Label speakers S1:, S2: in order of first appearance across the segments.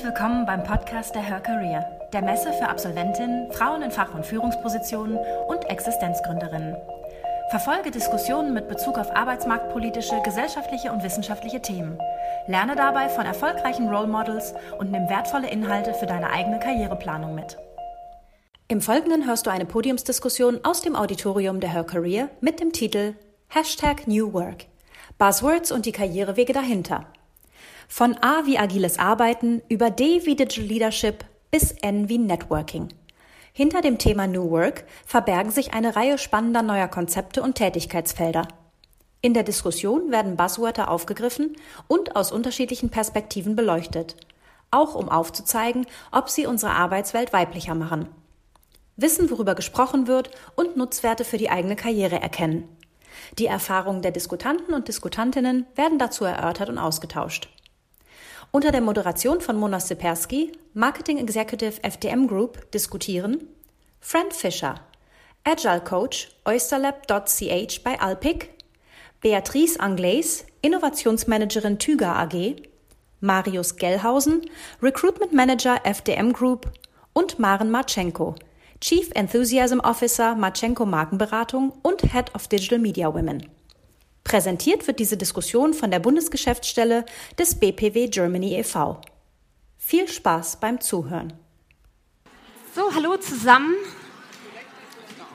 S1: Herzlich willkommen beim Podcast der Her Career, der Messe für Absolventinnen, Frauen in Fach- und Führungspositionen und Existenzgründerinnen. Verfolge Diskussionen mit Bezug auf arbeitsmarktpolitische, gesellschaftliche und wissenschaftliche Themen. Lerne dabei von erfolgreichen Role Models und nimm wertvolle Inhalte für deine eigene Karriereplanung mit. Im Folgenden hörst du eine Podiumsdiskussion aus dem Auditorium der Her Career mit dem Titel Hashtag New Work. Buzzwords und die Karrierewege dahinter. Von A wie agiles Arbeiten über D wie Digital Leadership bis N wie Networking. Hinter dem Thema New Work verbergen sich eine Reihe spannender neuer Konzepte und Tätigkeitsfelder. In der Diskussion werden Buzzwörter aufgegriffen und aus unterschiedlichen Perspektiven beleuchtet, auch um aufzuzeigen, ob sie unsere Arbeitswelt weiblicher machen. Wissen, worüber gesprochen wird und Nutzwerte für die eigene Karriere erkennen. Die Erfahrungen der Diskutanten und Diskutantinnen werden dazu erörtert und ausgetauscht. Unter der Moderation von Mona Sipersky, Marketing Executive FDM Group, diskutieren Fran Fischer, Agile Coach, oysterlab.ch bei Alpic, Beatrice Anglaise, Innovationsmanagerin Tüger AG, Marius Gellhausen, Recruitment Manager FDM Group und Maren Marchenko, Chief Enthusiasm Officer Marchenko Markenberatung und Head of Digital Media Women. Präsentiert wird diese Diskussion von der Bundesgeschäftsstelle des BPW Germany e.V. Viel Spaß beim Zuhören.
S2: So, hallo zusammen.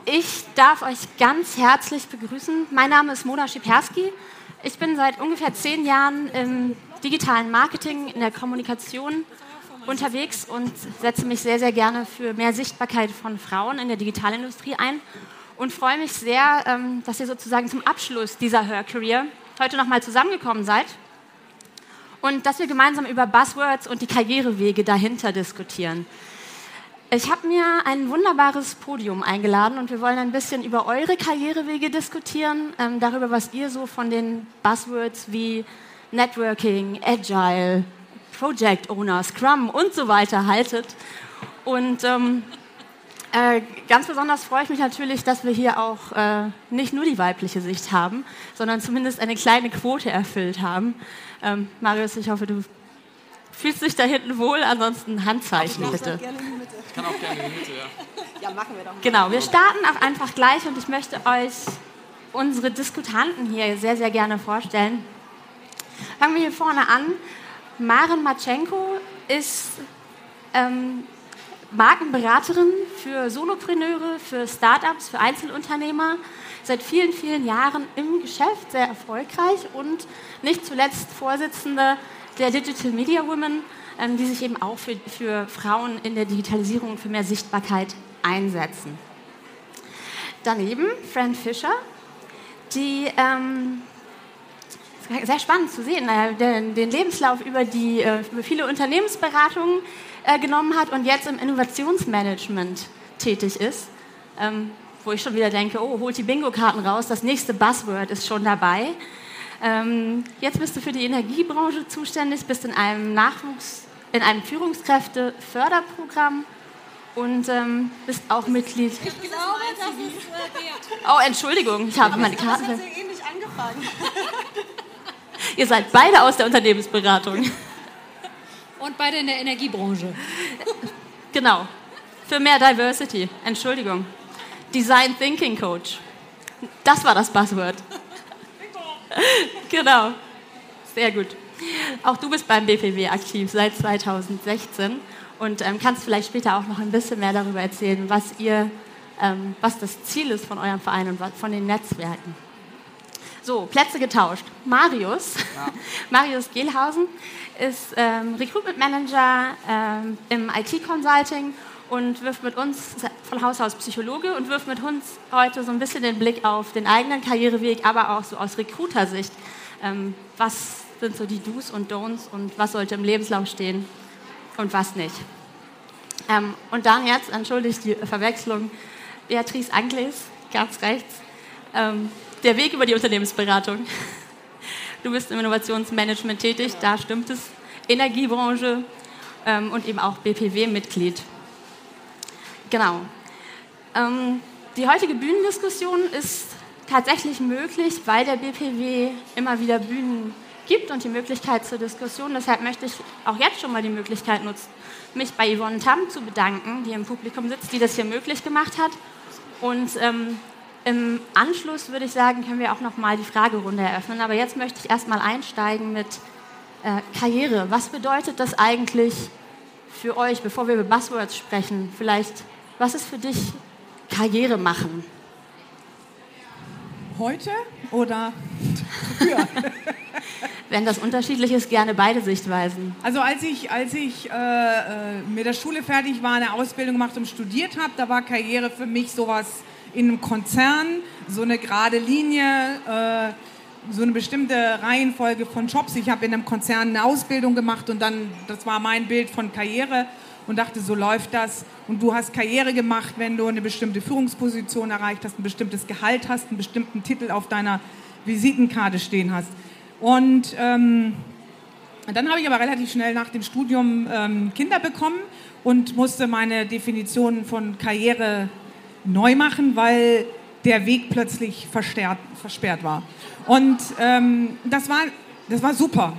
S2: Ich darf euch ganz herzlich begrüßen. Mein Name ist Mona Schiperski. Ich bin seit ungefähr zehn Jahren im digitalen Marketing, in der Kommunikation unterwegs und setze mich sehr, sehr gerne für mehr Sichtbarkeit von Frauen in der Digitalindustrie ein und freue mich sehr, ähm, dass ihr sozusagen zum Abschluss dieser Her Career heute nochmal zusammengekommen seid und dass wir gemeinsam über Buzzwords und die Karrierewege dahinter diskutieren. Ich habe mir ein wunderbares Podium eingeladen und wir wollen ein bisschen über eure Karrierewege diskutieren, ähm, darüber, was ihr so von den Buzzwords wie Networking, Agile, Project Owner, Scrum und so weiter haltet. Und ähm, äh, ganz besonders freue ich mich natürlich, dass wir hier auch äh, nicht nur die weibliche Sicht haben, sondern zumindest eine kleine Quote erfüllt haben. Ähm, Marius, ich hoffe, du fühlst dich da hinten wohl, ansonsten Handzeichen ich bitte. Gerne in die Mitte. Ich kann auch gerne in die Mitte, ja. Ja, machen wir doch. Mal. Genau, wir starten auch einfach gleich und ich möchte euch unsere Diskutanten hier sehr, sehr gerne vorstellen. Fangen wir hier vorne an. Maren Matschenko ist ähm, Markenberaterin für Solopreneure, für Startups, für Einzelunternehmer. Seit vielen, vielen Jahren im Geschäft, sehr erfolgreich und nicht zuletzt Vorsitzende der Digital Media Women, ähm, die sich eben auch für, für Frauen in der Digitalisierung und für mehr Sichtbarkeit einsetzen. Daneben Fran Fischer, die ähm, sehr spannend zu sehen, äh, den, Lebenslauf über, die, äh, über viele Unternehmensberatungen äh, genommen hat und jetzt im Innovationsmanagement tätig ist. Ähm, wo ich schon wieder denke, oh, holt die Bingo-Karten raus, das nächste Buzzword ist schon dabei. Ähm, jetzt bist du für die Energiebranche zuständig, bist in einem Nachwuchs, in einem Führungskräfte-Förderprogramm und ähm, bist auch Mitglied. Ich glaube, das ist äh, Oh, Entschuldigung, ich habe meine Karten. Das hat sehr ähnlich angefangen. Ihr seid beide aus der Unternehmensberatung.
S3: Und beide in der Energiebranche.
S2: Genau. Für mehr Diversity. Entschuldigung. Design Thinking Coach. Das war das Buzzword. genau. Sehr gut. Auch du bist beim BPW aktiv seit 2016 und ähm, kannst vielleicht später auch noch ein bisschen mehr darüber erzählen, was ihr, ähm, was das Ziel ist von eurem Verein und von den Netzwerken. So, Plätze getauscht. Marius, ja. Marius Gehlhausen ist ähm, Recruitment Manager ähm, im IT-Consulting und wirft mit uns von Haus aus Psychologe und wirft mit uns heute so ein bisschen den Blick auf den eigenen Karriereweg, aber auch so aus Recruiter-Sicht. Ähm, was sind so die Do's und Don'ts und was sollte im Lebenslauf stehen und was nicht. Ähm, und dann jetzt, entschuldigt die Verwechslung, Beatrice Angles, ganz rechts. Ähm, der Weg über die Unternehmensberatung. Du bist im Innovationsmanagement tätig, da stimmt es. Energiebranche ähm, und eben auch BPW-Mitglied. Genau. Ähm, die heutige Bühnendiskussion ist tatsächlich möglich, weil der BPW immer wieder Bühnen gibt und die Möglichkeit zur Diskussion. Deshalb möchte ich auch jetzt schon mal die Möglichkeit nutzen, mich bei Yvonne Tam zu bedanken, die im Publikum sitzt, die das hier möglich gemacht hat. Und ähm, im Anschluss würde ich sagen, können wir auch noch mal die Fragerunde eröffnen. Aber jetzt möchte ich erst mal einsteigen mit äh, Karriere. Was bedeutet das eigentlich für euch, bevor wir über Buzzwords sprechen? Vielleicht, was ist für dich Karriere machen?
S4: Heute oder früher?
S2: Wenn das unterschiedlich ist, gerne beide Sichtweisen.
S4: Also als ich, als ich äh, äh, mit der Schule fertig war, eine Ausbildung gemacht und studiert habe, da war Karriere für mich sowas in einem Konzern, so eine gerade Linie, äh, so eine bestimmte Reihenfolge von Jobs. Ich habe in einem Konzern eine Ausbildung gemacht und dann, das war mein Bild von Karriere und dachte, so läuft das. Und du hast Karriere gemacht, wenn du eine bestimmte Führungsposition erreicht hast, ein bestimmtes Gehalt hast, einen bestimmten Titel auf deiner Visitenkarte stehen hast. Und ähm, dann habe ich aber relativ schnell nach dem Studium ähm, Kinder bekommen und musste meine Definition von Karriere neu machen, weil der Weg plötzlich versperrt, versperrt war. Und ähm, das, war, das war super,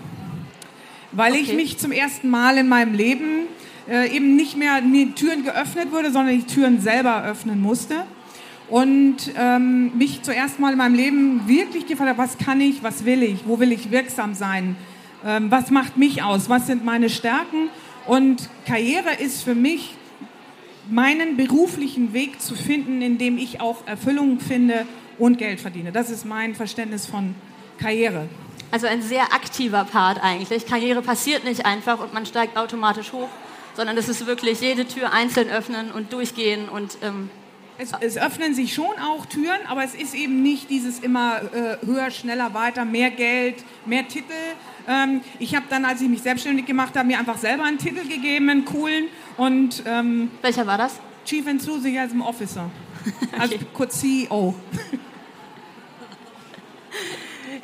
S4: weil okay. ich mich zum ersten Mal in meinem Leben äh, eben nicht mehr die Türen geöffnet wurde, sondern die Türen selber öffnen musste. Und ähm, mich zuerst mal in meinem Leben wirklich gefragt habe, was kann ich, was will ich, wo will ich wirksam sein, ähm, was macht mich aus, was sind meine Stärken. Und Karriere ist für mich meinen beruflichen Weg zu finden, in dem ich auch Erfüllung finde und Geld verdiene. Das ist mein Verständnis von Karriere.
S2: Also ein sehr aktiver Part eigentlich. Karriere passiert nicht einfach und man steigt automatisch hoch, sondern es ist wirklich jede Tür einzeln öffnen und durchgehen und ähm
S4: es, es, öffnen sich schon auch Türen, aber es ist eben nicht dieses immer äh, höher, schneller, weiter, mehr Geld, mehr Titel. Ähm, ich habe dann, als ich mich selbstständig gemacht habe, mir einfach selber einen Titel gegeben, einen coolen. Und, ähm,
S2: Welcher war das?
S4: Chief Enthusiasm Officer. Also okay. kurz CEO.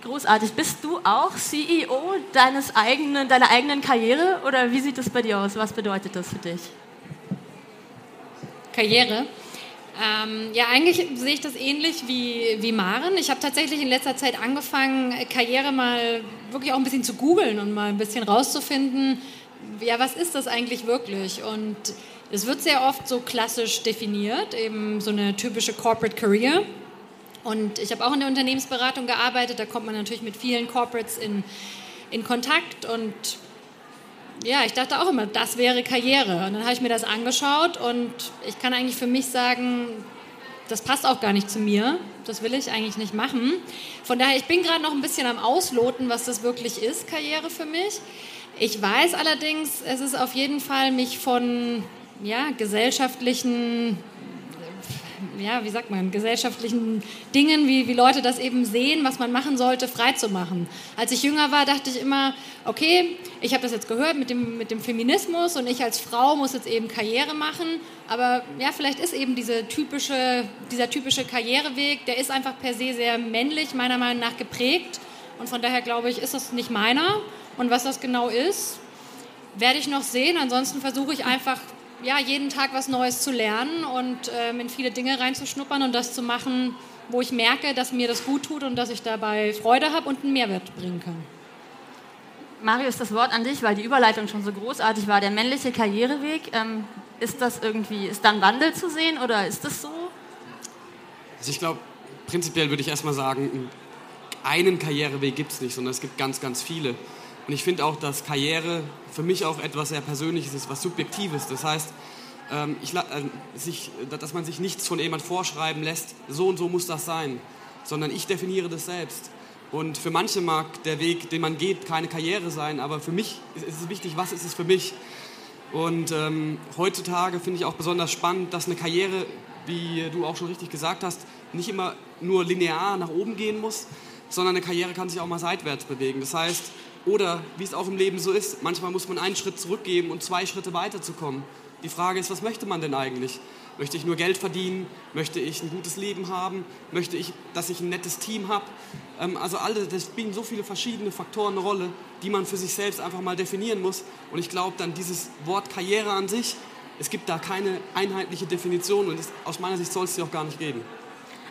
S2: Großartig. Bist du auch CEO deines eigenen, deiner eigenen Karriere oder wie sieht das bei dir aus? Was bedeutet das für dich?
S3: Karriere? Ähm, ja, eigentlich sehe ich das ähnlich wie, wie Maren. Ich habe tatsächlich in letzter Zeit angefangen, Karriere mal wirklich auch ein bisschen zu googeln und mal ein bisschen rauszufinden, ja, was ist das eigentlich wirklich? Und es wird sehr oft so klassisch definiert, eben so eine typische Corporate Career. Und ich habe auch in der Unternehmensberatung gearbeitet, da kommt man natürlich mit vielen Corporates in, in Kontakt und ja, ich dachte auch immer, das wäre Karriere. Und dann habe ich mir das angeschaut und ich kann eigentlich für mich sagen, das passt auch gar nicht zu mir. Das will ich eigentlich nicht machen. Von daher, ich bin gerade noch ein bisschen am Ausloten, was das wirklich ist, Karriere für mich. Ich weiß allerdings, es ist auf jeden Fall mich von ja, gesellschaftlichen ja, wie sagt man, gesellschaftlichen Dingen, wie, wie Leute das eben sehen, was man machen sollte, freizumachen. Als ich jünger war, dachte ich immer, okay, ich habe das jetzt gehört mit dem, mit dem Feminismus und ich als Frau muss jetzt eben Karriere machen, aber ja, vielleicht ist eben diese typische, dieser typische Karriereweg, der ist einfach per se sehr männlich, meiner Meinung nach geprägt und von daher glaube ich, ist das nicht meiner und was das genau ist, werde ich noch sehen. Ansonsten versuche ich einfach ja, jeden Tag was Neues zu lernen und ähm, in viele Dinge reinzuschnuppern und das zu machen, wo ich merke, dass mir das gut tut und dass ich dabei Freude habe und einen Mehrwert bringen kann.
S2: Marius, das Wort an dich, weil die Überleitung schon so großartig war. Der männliche Karriereweg, ähm, ist das irgendwie, ist da ein Wandel zu sehen oder ist das so?
S5: Also ich glaube, prinzipiell würde ich erstmal sagen, einen Karriereweg gibt es nicht, sondern es gibt ganz, ganz viele. Und ich finde auch, dass Karriere für mich auch etwas sehr Persönliches ist, was Subjektives. Das heißt, ähm, ich, äh, sich, dass man sich nichts von jemand vorschreiben lässt, so und so muss das sein, sondern ich definiere das selbst. Und für manche mag der Weg, den man geht, keine Karriere sein, aber für mich ist es wichtig, was ist es für mich? Und ähm, heutzutage finde ich auch besonders spannend, dass eine Karriere, wie du auch schon richtig gesagt hast, nicht immer nur linear nach oben gehen muss, sondern eine Karriere kann sich auch mal seitwärts bewegen. Das heißt, oder wie es auch im Leben so ist, manchmal muss man einen Schritt zurückgeben und zwei Schritte weiterzukommen. Die Frage ist, was möchte man denn eigentlich? Möchte ich nur Geld verdienen? Möchte ich ein gutes Leben haben? Möchte ich, dass ich ein nettes Team habe? Ähm, also alle, das spielen so viele verschiedene Faktoren eine Rolle, die man für sich selbst einfach mal definieren muss. Und ich glaube dann dieses Wort Karriere an sich, es gibt da keine einheitliche Definition und aus meiner Sicht soll es sie auch gar nicht geben.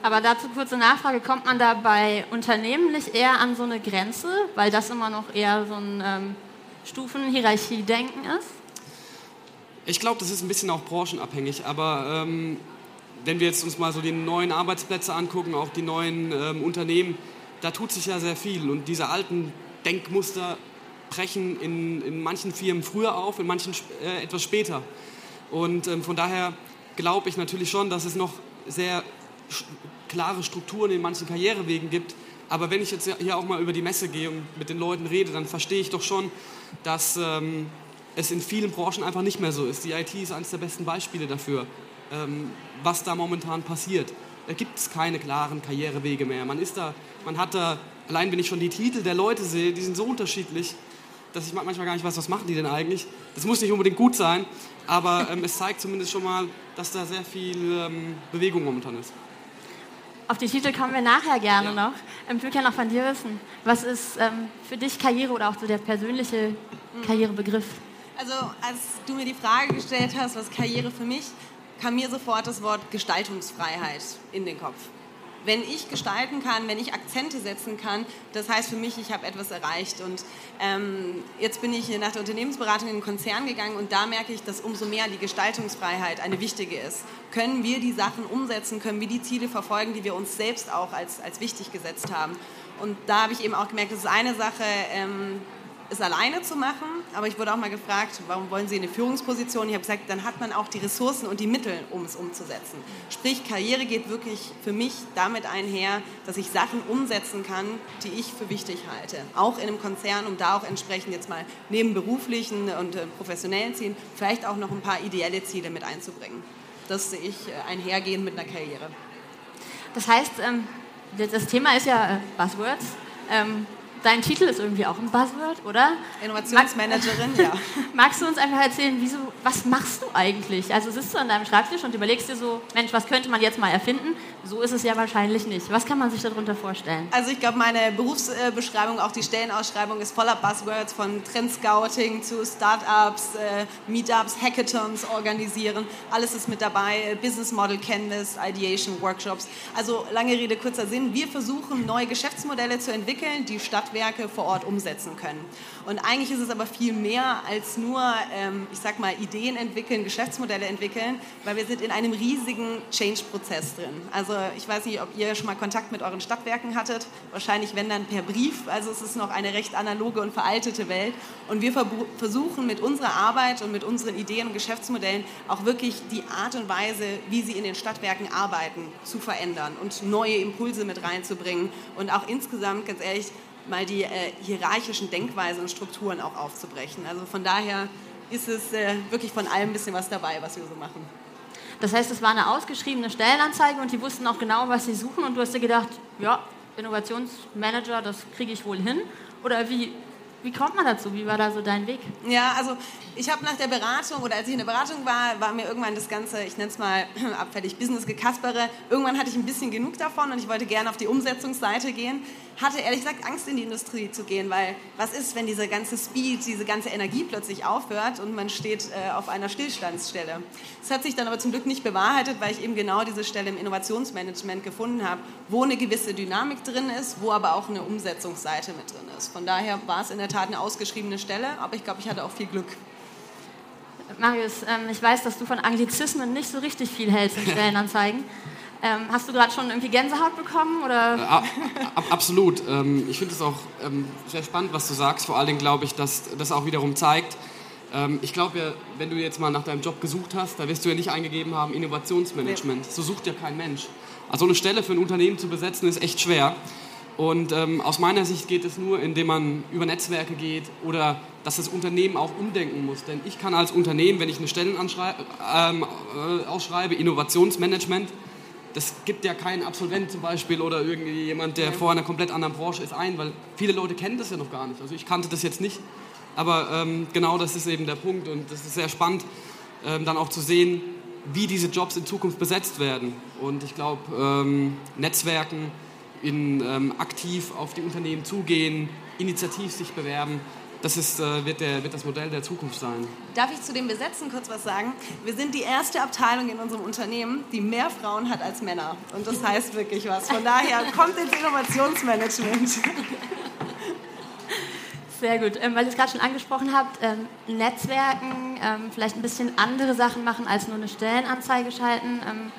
S2: Aber dazu kurze Nachfrage, kommt man da bei Unternehmen nicht eher an so eine Grenze, weil das immer noch eher so ein ähm, Stufenhierarchie-Denken ist?
S5: Ich glaube, das ist ein bisschen auch branchenabhängig, aber ähm, wenn wir jetzt uns mal so die neuen Arbeitsplätze angucken, auch die neuen ähm, Unternehmen, da tut sich ja sehr viel und diese alten Denkmuster brechen in, in manchen Firmen früher auf, in manchen äh, etwas später. Und ähm, von daher glaube ich natürlich schon, dass es noch sehr klare Strukturen in manchen Karrierewegen gibt. Aber wenn ich jetzt hier auch mal über die Messe gehe und mit den Leuten rede, dann verstehe ich doch schon, dass ähm, es in vielen Branchen einfach nicht mehr so ist. Die IT ist eines der besten Beispiele dafür, ähm, was da momentan passiert. Da gibt es keine klaren Karrierewege mehr. Man ist da, man hat da, allein wenn ich schon die Titel der Leute sehe, die sind so unterschiedlich, dass ich manchmal gar nicht weiß, was machen die denn eigentlich. Das muss nicht unbedingt gut sein, aber ähm, es zeigt zumindest schon mal, dass da sehr viel ähm, Bewegung momentan ist.
S2: Auf die Titel kommen wir nachher gerne ja. noch. Ich würde gerne noch von dir wissen, was ist ähm, für dich Karriere oder auch so der persönliche Karrierebegriff?
S6: Also als du mir die Frage gestellt hast, was Karriere für mich, kam mir sofort das Wort Gestaltungsfreiheit in den Kopf wenn ich gestalten kann, wenn ich Akzente setzen kann, das heißt für mich, ich habe etwas erreicht. Und ähm, jetzt bin ich nach der Unternehmensberatung in den Konzern gegangen und da merke ich, dass umso mehr die Gestaltungsfreiheit eine wichtige ist. Können wir die Sachen umsetzen, können wir die Ziele verfolgen, die wir uns selbst auch als, als wichtig gesetzt haben. Und da habe ich eben auch gemerkt, das ist eine Sache, ähm, es alleine zu machen. Aber ich wurde auch mal gefragt, warum wollen Sie eine Führungsposition? Ich habe gesagt, dann hat man auch die Ressourcen und die Mittel, um es umzusetzen. Sprich, Karriere geht wirklich für mich damit einher, dass ich Sachen umsetzen kann, die ich für wichtig halte. Auch in einem Konzern, um da auch entsprechend jetzt mal neben beruflichen und äh, professionellen Zielen vielleicht auch noch ein paar ideelle Ziele mit einzubringen. Das sehe ich äh, einhergehend mit einer Karriere.
S2: Das heißt, ähm, das Thema ist ja äh, Buzzwords. Dein Titel ist irgendwie auch ein Buzzword, oder?
S6: Innovationsmanagerin, ja.
S2: Magst du uns einfach erzählen, wieso, was machst du eigentlich? Also sitzt du an deinem Schreibtisch und überlegst dir so, Mensch, was könnte man jetzt mal erfinden? So ist es ja wahrscheinlich nicht. Was kann man sich darunter vorstellen?
S6: Also ich glaube, meine Berufsbeschreibung, auch die Stellenausschreibung ist voller Buzzwords von Trendscouting zu Startups, äh, Meetups, Hackathons organisieren. Alles ist mit dabei. Business Model Canvas, Ideation, Workshops. Also lange Rede, kurzer Sinn. Wir versuchen, neue Geschäftsmodelle zu entwickeln, die Stadtwerke vor Ort umsetzen können. Und eigentlich ist es aber viel mehr als nur, ähm, ich sag mal, Ideen entwickeln, Geschäftsmodelle entwickeln, weil wir sind in einem riesigen Change-Prozess drin. Also ich weiß nicht, ob ihr schon mal Kontakt mit euren Stadtwerken hattet. Wahrscheinlich, wenn dann per Brief. Also es ist noch eine recht analoge und veraltete Welt. Und wir versuchen mit unserer Arbeit und mit unseren Ideen und Geschäftsmodellen auch wirklich die Art und Weise, wie sie in den Stadtwerken arbeiten, zu verändern und neue Impulse mit reinzubringen. Und auch insgesamt, ganz ehrlich, mal die äh, hierarchischen Denkweisen und Strukturen auch aufzubrechen. Also von daher ist es äh, wirklich von allem ein bisschen was dabei, was wir so machen.
S2: Das heißt, es war eine ausgeschriebene Stellenanzeige und die wussten auch genau, was sie suchen und du hast dir gedacht, ja, Innovationsmanager, das kriege ich wohl hin. Oder wie, wie kommt man dazu? Wie war da so dein Weg?
S6: Ja, also ich habe nach der Beratung oder als ich in der Beratung war, war mir irgendwann das ganze, ich nenne es mal abfällig Business gekaspere. Irgendwann hatte ich ein bisschen genug davon und ich wollte gerne auf die Umsetzungsseite gehen. Hatte ehrlich gesagt Angst in die Industrie zu gehen, weil was ist, wenn dieser ganze Speed, diese ganze Energie plötzlich aufhört und man steht äh, auf einer Stillstandsstelle. Das hat sich dann aber zum Glück nicht bewahrheitet, weil ich eben genau diese Stelle im Innovationsmanagement gefunden habe, wo eine gewisse Dynamik drin ist, wo aber auch eine Umsetzungsseite mit drin ist. Von daher war es in der Tat eine ausgeschriebene Stelle, aber ich glaube, ich hatte auch viel Glück.
S2: Marius, ähm, ich weiß, dass du von Anglizismen nicht so richtig viel hältst in Stellenanzeigen. Ähm, hast du gerade schon irgendwie Gänsehaut bekommen? Oder?
S5: Äh, absolut. Ähm, ich finde es auch ähm, sehr spannend, was du sagst. Vor allen Dingen glaube ich, dass das auch wiederum zeigt, ähm, ich glaube ja, wenn du jetzt mal nach deinem Job gesucht hast, da wirst du ja nicht eingegeben haben Innovationsmanagement. So sucht ja kein Mensch. Also eine Stelle für ein Unternehmen zu besetzen ist echt schwer. Und ähm, aus meiner Sicht geht es nur, indem man über Netzwerke geht oder dass das Unternehmen auch umdenken muss. Denn ich kann als Unternehmen, wenn ich eine Stelle ähm, äh, ausschreibe, Innovationsmanagement, das gibt ja keinen Absolvent zum Beispiel oder irgendwie jemand, der ja. vor einer komplett anderen Branche ist, ein, weil viele Leute kennen das ja noch gar nicht. Also ich kannte das jetzt nicht, aber ähm, genau das ist eben der Punkt und das ist sehr spannend, ähm, dann auch zu sehen, wie diese Jobs in Zukunft besetzt werden. Und ich glaube, ähm, Netzwerken, in, ähm, aktiv auf die Unternehmen zugehen, initiativ sich bewerben, das ist, äh, wird, der, wird das Modell der Zukunft sein.
S6: Darf ich zu dem Besetzen kurz was sagen? Wir sind die erste Abteilung in unserem Unternehmen, die mehr Frauen hat als Männer. Und das heißt wirklich was. Von daher kommt ins Innovationsmanagement.
S2: Sehr gut. Ähm, weil ihr es gerade schon angesprochen habt, ähm, Netzwerken, ähm, vielleicht ein bisschen andere Sachen machen als nur eine Stellenanzeige schalten. Ähm,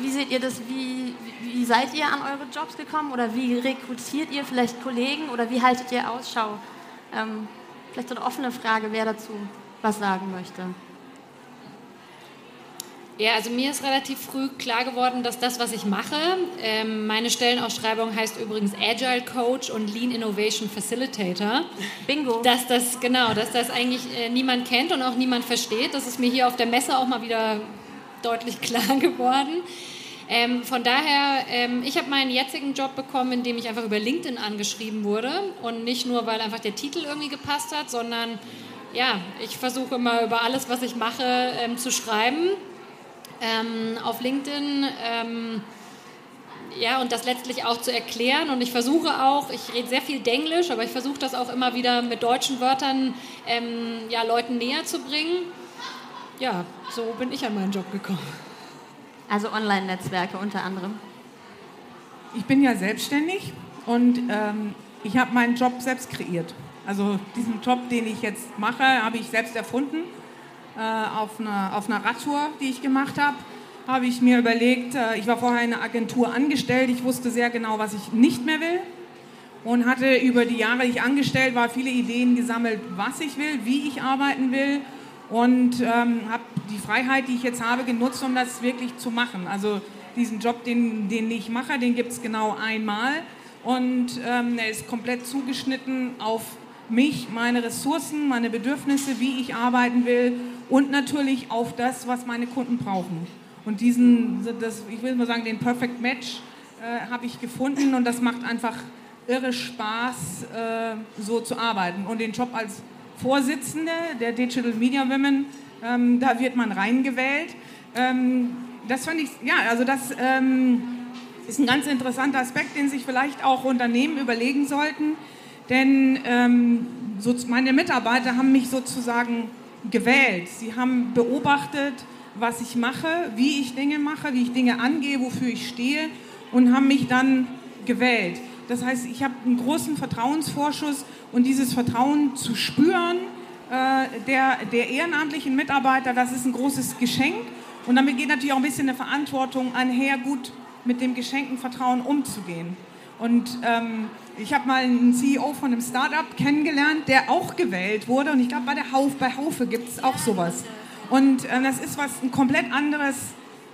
S2: wie seht ihr das? Wie, wie seid ihr an eure Jobs gekommen oder wie rekrutiert ihr vielleicht Kollegen oder wie haltet ihr Ausschau? Ähm, vielleicht eine offene Frage, wer dazu was sagen möchte.
S3: Ja, also mir ist relativ früh klar geworden, dass das, was ich mache, ähm, meine Stellenausschreibung heißt übrigens Agile Coach und Lean Innovation Facilitator.
S2: Bingo.
S3: Dass das, genau, dass das eigentlich äh, niemand kennt und auch niemand versteht. Das ist mir hier auf der Messe auch mal wieder deutlich klar geworden. Ähm, von daher, ähm, ich habe meinen jetzigen Job bekommen, indem ich einfach über LinkedIn angeschrieben wurde und nicht nur, weil einfach der Titel irgendwie gepasst hat, sondern ja, ich versuche immer über alles, was ich mache, ähm, zu schreiben ähm, auf LinkedIn. Ähm, ja, und das letztlich auch zu erklären. Und ich versuche auch, ich rede sehr viel Denglisch, aber ich versuche das auch immer wieder mit deutschen Wörtern ähm, ja, Leuten näher zu bringen. Ja, so bin ich an meinen Job gekommen.
S2: Also Online-Netzwerke unter anderem.
S4: Ich bin ja selbstständig und ähm, ich habe meinen Job selbst kreiert. Also diesen Job, den ich jetzt mache, habe ich selbst erfunden äh, auf, einer, auf einer Radtour, die ich gemacht habe, habe ich mir überlegt, äh, ich war vorher in einer Agentur angestellt, ich wusste sehr genau, was ich nicht mehr will und hatte über die Jahre, die ich angestellt war, viele Ideen gesammelt, was ich will, wie ich arbeiten will und ähm, habe die Freiheit, die ich jetzt habe, genutzt, um das wirklich zu machen. Also diesen Job, den, den ich mache, den gibt es genau einmal und ähm, er ist komplett zugeschnitten auf mich, meine Ressourcen, meine Bedürfnisse, wie ich arbeiten will und natürlich auf das, was meine Kunden brauchen. Und diesen, das, ich will mal sagen, den Perfect Match äh, habe ich gefunden und das macht einfach irre Spaß, äh, so zu arbeiten. Und den Job als Vorsitzende der Digital Media Women, ähm, da wird man reingewählt. Ähm, das fand ich, ja, also das ähm, ist ein ganz interessanter Aspekt, den sich vielleicht auch Unternehmen überlegen sollten. Denn ähm, so, meine Mitarbeiter haben mich sozusagen gewählt. Sie haben beobachtet, was ich mache, wie ich Dinge mache, wie ich Dinge angehe, wofür ich stehe und haben mich dann gewählt. Das heißt, ich habe einen großen Vertrauensvorschuss und dieses Vertrauen zu spüren äh, der, der ehrenamtlichen Mitarbeiter, das ist ein großes Geschenk. Und damit geht natürlich auch ein bisschen eine Verantwortung einher, gut mit dem geschenkten Vertrauen umzugehen. Und ähm, ich habe mal einen CEO von einem Startup kennengelernt, der auch gewählt wurde. Und ich glaube, bei, der Hauf, bei Haufe gibt es auch sowas. Und äh, das ist was ein komplett anderes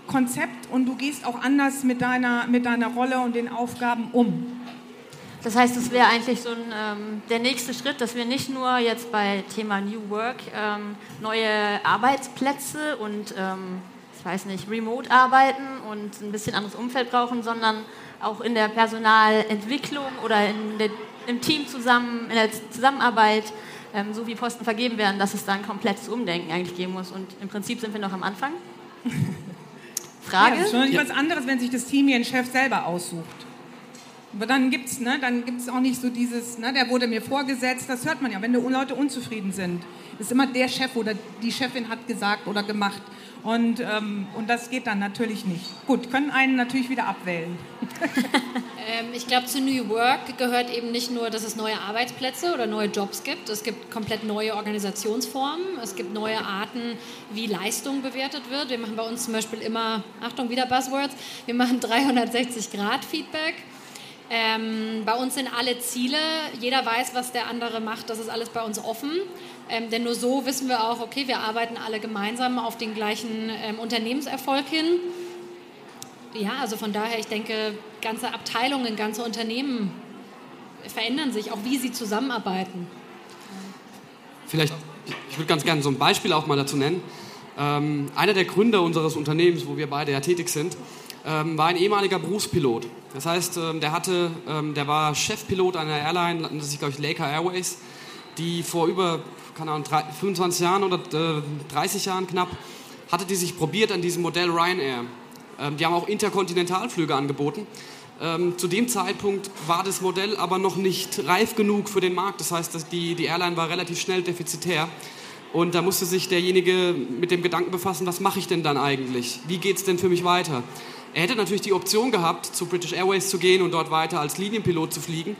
S4: Konzept und du gehst auch anders mit deiner, mit deiner Rolle und den Aufgaben um.
S2: Das heißt, es wäre eigentlich so ein, ähm, der nächste Schritt, dass wir nicht nur jetzt bei Thema New Work ähm, neue Arbeitsplätze und ähm, ich weiß nicht, remote arbeiten und ein bisschen anderes Umfeld brauchen, sondern auch in der Personalentwicklung oder in der, im Team zusammen, in der Zusammenarbeit, ähm, so wie Posten vergeben werden, dass es da ein komplettes Umdenken eigentlich geben muss. Und im Prinzip sind wir noch am Anfang.
S4: Frage? Ja, das ist schon ja. was anderes, wenn sich das Team ihren Chef selber aussucht. Aber dann gibt es ne, auch nicht so dieses, ne, der wurde mir vorgesetzt, das hört man ja, wenn die Leute unzufrieden sind. Ist immer der Chef oder die Chefin hat gesagt oder gemacht. Und, ähm, und das geht dann natürlich nicht. Gut, können einen natürlich wieder abwählen.
S3: ähm, ich glaube, zu New Work gehört eben nicht nur, dass es neue Arbeitsplätze oder neue Jobs gibt. Es gibt komplett neue Organisationsformen. Es gibt neue Arten, wie Leistung bewertet wird. Wir machen bei uns zum Beispiel immer, Achtung, wieder Buzzwords, wir machen 360-Grad-Feedback. Ähm, bei uns sind alle Ziele, jeder weiß, was der andere macht, das ist alles bei uns offen. Ähm, denn nur so wissen wir auch, okay, wir arbeiten alle gemeinsam auf den gleichen ähm, Unternehmenserfolg hin. Ja, also von daher, ich denke, ganze Abteilungen, ganze Unternehmen verändern sich, auch wie sie zusammenarbeiten.
S5: Vielleicht, ich würde ganz gerne so ein Beispiel auch mal dazu nennen. Ähm, einer der Gründer unseres Unternehmens, wo wir beide ja tätig sind, ähm, war ein ehemaliger Berufspilot. Das heißt, ähm, der, hatte, ähm, der war Chefpilot einer Airline, das ist, glaube ich, Laker Airways, die vor über keine Ahnung, 25 Jahren oder 30 Jahren knapp, hatte die sich probiert an diesem Modell Ryanair. die haben auch Interkontinentalflüge angeboten. Ähm, zu dem Zeitpunkt war das Modell aber noch nicht reif genug für den Markt. Das heißt, die, die Airline war relativ schnell defizitär. Und da musste sich derjenige mit dem Gedanken befassen, was mache ich denn dann eigentlich? Wie geht es denn für mich weiter? Er hätte natürlich die Option gehabt, zu British Airways zu gehen und dort weiter als Linienpilot zu fliegen.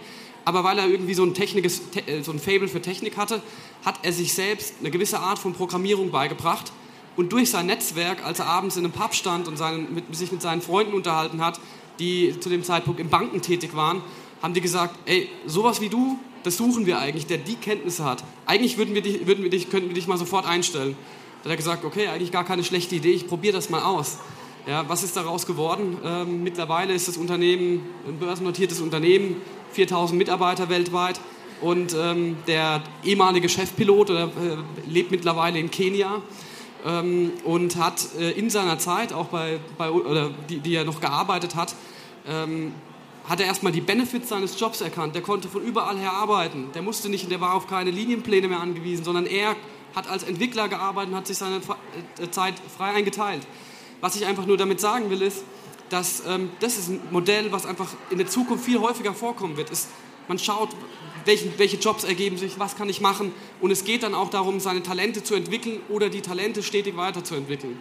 S5: Aber weil er irgendwie so ein, Technikes, äh, so ein Fable für Technik hatte, hat er sich selbst eine gewisse Art von Programmierung beigebracht. Und durch sein Netzwerk, als er abends in einem Pub stand und seinen, mit, sich mit seinen Freunden unterhalten hat, die zu dem Zeitpunkt in Banken tätig waren, haben die gesagt, ey, sowas wie du, das suchen wir eigentlich, der die Kenntnisse hat. Eigentlich würden wir dich, würden wir dich, könnten wir dich mal sofort einstellen. Da hat er gesagt, okay, eigentlich gar keine schlechte Idee, ich probiere das mal aus. Ja, was ist daraus geworden? Ähm, mittlerweile ist das Unternehmen ein börsennotiertes Unternehmen, 4000 Mitarbeiter weltweit und ähm, der ehemalige Chefpilot äh, lebt mittlerweile in Kenia ähm, und hat äh, in seiner Zeit, auch bei, bei oder die, die er noch gearbeitet hat, ähm, hat er erstmal die Benefits seines Jobs erkannt. Der konnte von überall her arbeiten. Der musste nicht, der war auf keine Linienpläne mehr angewiesen, sondern er hat als Entwickler gearbeitet und hat sich seine äh, Zeit frei eingeteilt. Was ich einfach nur damit sagen will, ist, dass ähm, das ist ein Modell, was einfach in der Zukunft viel häufiger vorkommen wird. Ist, man schaut, welchen, welche Jobs ergeben sich, was kann ich machen und es geht dann auch darum, seine Talente zu entwickeln oder die Talente stetig weiterzuentwickeln.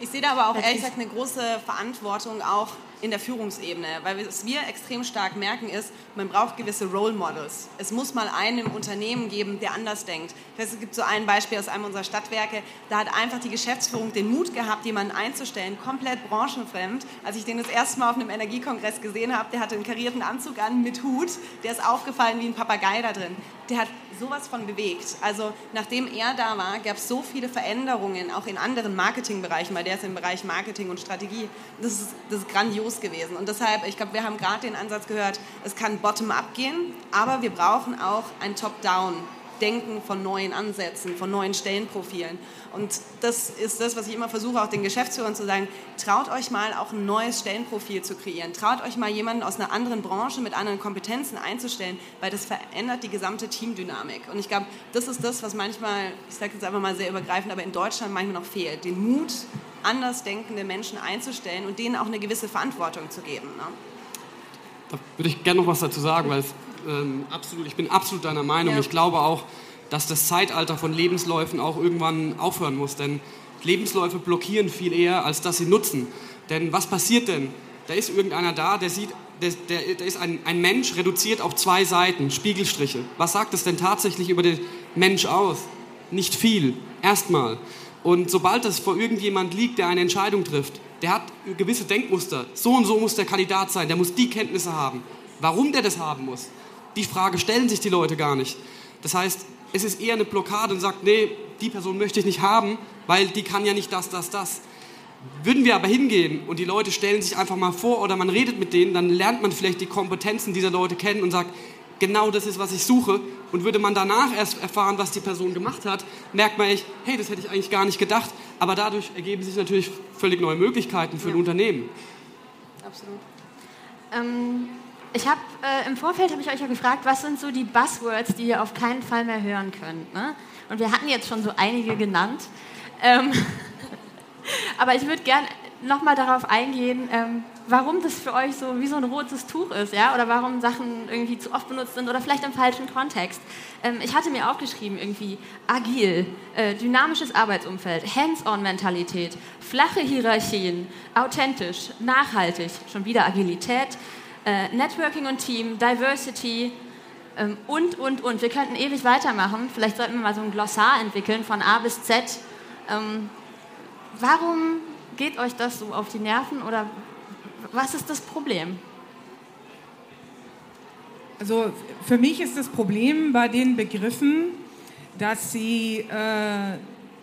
S6: Ich sehe da aber auch ehrlich gesagt eine große Verantwortung auch in der Führungsebene, weil was wir extrem stark merken ist, man braucht gewisse Role Models. Es muss mal einen im Unternehmen geben, der anders denkt. Ich weiß, es gibt so ein Beispiel aus einem unserer Stadtwerke, da hat einfach die Geschäftsführung den Mut gehabt, jemanden einzustellen, komplett branchenfremd. Als ich den das erste Mal auf einem Energiekongress gesehen habe, der hatte einen karierten Anzug an mit Hut, der ist aufgefallen wie ein Papagei da drin. Der hat sowas von bewegt. Also nachdem er da war, gab es so viele Veränderungen, auch in anderen Marketingbereichen, weil der ist im Bereich Marketing und Strategie. Das ist, das ist grandios gewesen. Und deshalb, ich glaube, wir haben gerade den Ansatz gehört, es kann bottom-up gehen, aber wir brauchen auch ein Top-down. Denken von neuen Ansätzen, von neuen Stellenprofilen. Und das ist das, was ich immer versuche, auch den Geschäftsführern zu sagen, traut euch mal auch ein neues Stellenprofil zu kreieren. Traut euch mal jemanden aus einer anderen Branche mit anderen Kompetenzen einzustellen, weil das verändert die gesamte Teamdynamik. Und ich glaube, das ist das, was manchmal, ich sage jetzt einfach mal sehr übergreifend, aber in Deutschland manchmal noch fehlt. Den Mut, anders denkende Menschen einzustellen und denen auch eine gewisse Verantwortung zu geben. Ne?
S5: Da würde ich gerne noch was dazu sagen, weil es, ähm, absolut, ich bin absolut deiner Meinung. Ja. Ich glaube auch, dass das Zeitalter von Lebensläufen auch irgendwann aufhören muss. Denn Lebensläufe blockieren viel eher, als dass sie nutzen. Denn was passiert denn? Da ist irgendeiner da, der sieht, der, der, der ist ein, ein Mensch reduziert auf zwei Seiten, Spiegelstriche. Was sagt es denn tatsächlich über den Mensch aus? Nicht viel, erstmal. Und sobald das vor irgendjemand liegt, der eine Entscheidung trifft, der hat gewisse Denkmuster. So und so muss der Kandidat sein, der muss die Kenntnisse haben. Warum der das haben muss, die Frage stellen sich die Leute gar nicht. Das heißt, es ist eher eine Blockade und sagt, nee, die Person möchte ich nicht haben, weil die kann ja nicht das, das, das. Würden wir aber hingehen und die Leute stellen sich einfach mal vor oder man redet mit denen, dann lernt man vielleicht die Kompetenzen dieser Leute kennen und sagt, genau das ist, was ich suche. Und würde man danach erst erfahren, was die Person gemacht hat, merkt man echt, hey, das hätte ich eigentlich gar nicht gedacht. Aber dadurch ergeben sich natürlich völlig neue Möglichkeiten für ja. ein Unternehmen.
S2: Absolut. Ähm, ich habe äh, im Vorfeld habe ich euch ja gefragt, was sind so die Buzzwords, die ihr auf keinen Fall mehr hören könnt. Ne? Und wir hatten jetzt schon so einige genannt. Ähm, aber ich würde gerne nochmal darauf eingehen, ähm, warum das für euch so wie so ein rotes Tuch ist, ja, oder warum Sachen irgendwie zu oft benutzt sind oder vielleicht im falschen Kontext. Ähm, ich hatte mir aufgeschrieben irgendwie agil, äh, dynamisches Arbeitsumfeld, Hands-on-Mentalität, flache Hierarchien, authentisch, nachhaltig, schon wieder Agilität, äh, Networking und Team, Diversity ähm, und, und, und. Wir könnten ewig weitermachen. Vielleicht sollten wir mal so ein Glossar entwickeln von A bis Z. Ähm, warum geht euch das so auf die Nerven oder was ist das Problem?
S4: Also für mich ist das Problem bei den Begriffen, dass sie äh,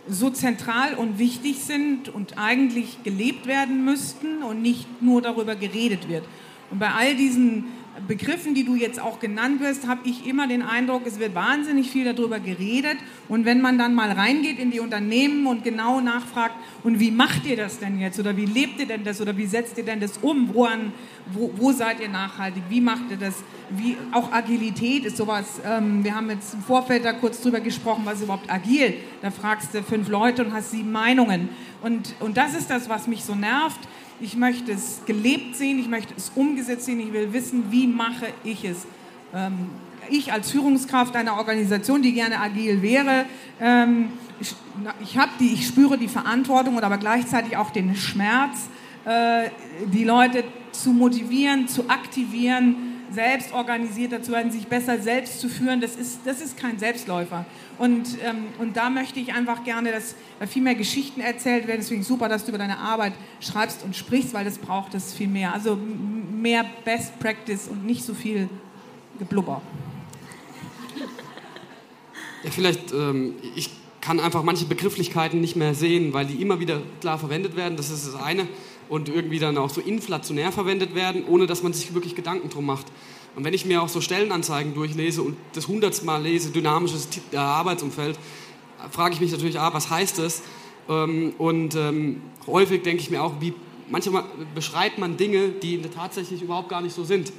S4: so zentral und wichtig sind und eigentlich gelebt werden müssten und nicht nur darüber geredet wird. Und bei all diesen Begriffen, die du jetzt auch genannt wirst, habe ich immer den Eindruck, es wird wahnsinnig viel darüber geredet. Und wenn man dann mal reingeht in die Unternehmen und genau nachfragt, und wie macht ihr das denn jetzt? Oder wie lebt ihr denn das? Oder wie setzt ihr denn das um? Woran, wo, wo seid ihr nachhaltig? Wie macht ihr das? Wie, auch Agilität ist sowas. Ähm, wir haben jetzt im Vorfeld da kurz drüber gesprochen, was ist überhaupt agil? Da fragst du fünf Leute und hast sieben Meinungen. Und, und das ist das, was mich so nervt Ich möchte es gelebt sehen, ich möchte es umgesetzt sehen, ich will wissen, wie mache ich es. Ähm, ich als Führungskraft einer Organisation, die gerne agil wäre, ähm, ich, ich, die, ich spüre die Verantwortung und aber gleichzeitig auch den Schmerz, äh, die Leute zu motivieren, zu aktivieren, selbst organisierter zu werden, sich besser selbst zu führen, das ist, das ist kein Selbstläufer. Und, ähm, und da möchte ich einfach gerne, dass da viel mehr Geschichten erzählt werden. Deswegen super, dass du über deine Arbeit schreibst und sprichst, weil das braucht es viel mehr. Also mehr Best Practice und nicht so viel Geblubber.
S5: Ja, vielleicht, ähm, ich kann einfach manche Begrifflichkeiten nicht mehr sehen, weil die immer wieder klar verwendet werden. Das ist das eine und irgendwie dann auch so inflationär verwendet werden, ohne dass man sich wirklich Gedanken drum macht. Und wenn ich mir auch so Stellenanzeigen durchlese und das hundertste Mal lese, dynamisches äh, Arbeitsumfeld, frage ich mich natürlich, ah, was heißt das? Ähm, und ähm, häufig denke ich mir auch, wie manchmal beschreibt man Dinge, die tatsächlich überhaupt gar nicht so sind.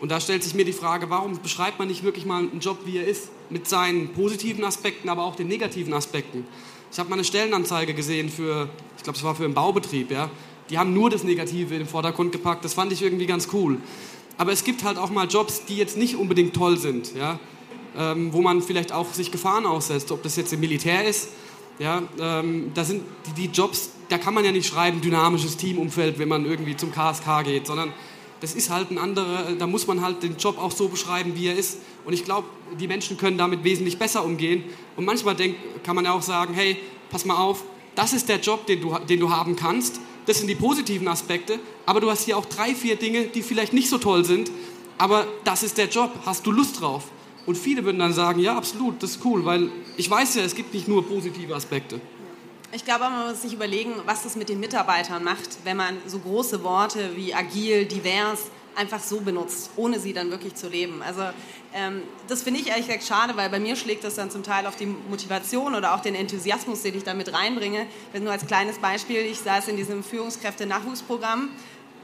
S5: Und da stellt sich mir die Frage, warum beschreibt man nicht wirklich mal einen Job, wie er ist, mit seinen positiven Aspekten, aber auch den negativen Aspekten. Ich habe mal eine Stellenanzeige gesehen für, ich glaube, es war für einen Baubetrieb, ja die haben nur das Negative in den Vordergrund gepackt. Das fand ich irgendwie ganz cool. Aber es gibt halt auch mal Jobs, die jetzt nicht unbedingt toll sind, ja? Ähm, wo man vielleicht auch sich Gefahren aussetzt, ob das jetzt im Militär ist. Ja? Ähm, da sind die, die, Jobs, da kann man ja nicht schreiben, dynamisches Teamumfeld, wenn man irgendwie zum KSK geht, sondern das ist halt ein anderer, da muss man halt den Job auch so beschreiben, wie er ist. Und ich glaube, die Menschen können damit wesentlich besser umgehen. Und manchmal denk, kann man ja auch sagen, hey, pass mal auf, das ist der Job, den du, den du haben kannst das sind die positiven Aspekte, aber du hast hier auch drei, vier Dinge, die vielleicht nicht so toll sind, aber das ist der Job, hast du Lust drauf? Und viele würden dann sagen, ja, absolut, das ist cool, weil ich weiß ja, es gibt nicht nur positive Aspekte.
S6: Ich glaube, man muss sich überlegen, was das mit den Mitarbeitern macht, wenn man so große Worte wie agil, divers einfach so benutzt, ohne sie dann wirklich zu leben. Also ähm, das finde ich ehrlich gesagt schade, weil bei mir schlägt das dann zum Teil auf die Motivation oder auch den Enthusiasmus, den ich da mit reinbringe. Nur als kleines Beispiel, ich saß in diesem Führungskräfte-Nachwuchsprogramm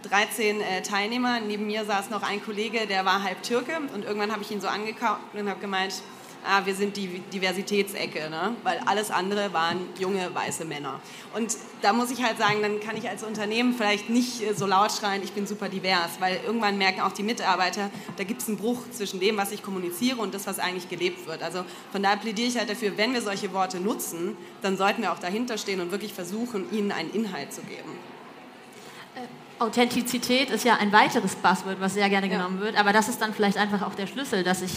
S6: 13 äh, Teilnehmer. Neben mir saß noch ein Kollege, der war halb Türke. Und irgendwann habe ich ihn so angeguckt und habe gemeint, ah, wir sind die Diversitätsecke, ne? weil alles andere waren junge weiße Männer. Und da muss ich halt sagen, dann kann ich als Unternehmen vielleicht nicht äh, so laut schreien, ich bin super divers, weil irgendwann merken auch die Mitarbeiter, da gibt es einen Bruch zwischen dem, was ich kommuniziere und das, was eigentlich gelebt wird. Also von daher plädiere ich halt dafür, wenn wir solche Worte nutzen, dann sollten wir auch dahinter stehen und wirklich versuchen, ihnen einen Inhalt zu geben.
S2: Äh, Authentizität ist ja ein weiteres Buzzword, was sehr gerne genommen ja. wird, aber das ist dann vielleicht einfach auch der Schlüssel, dass ich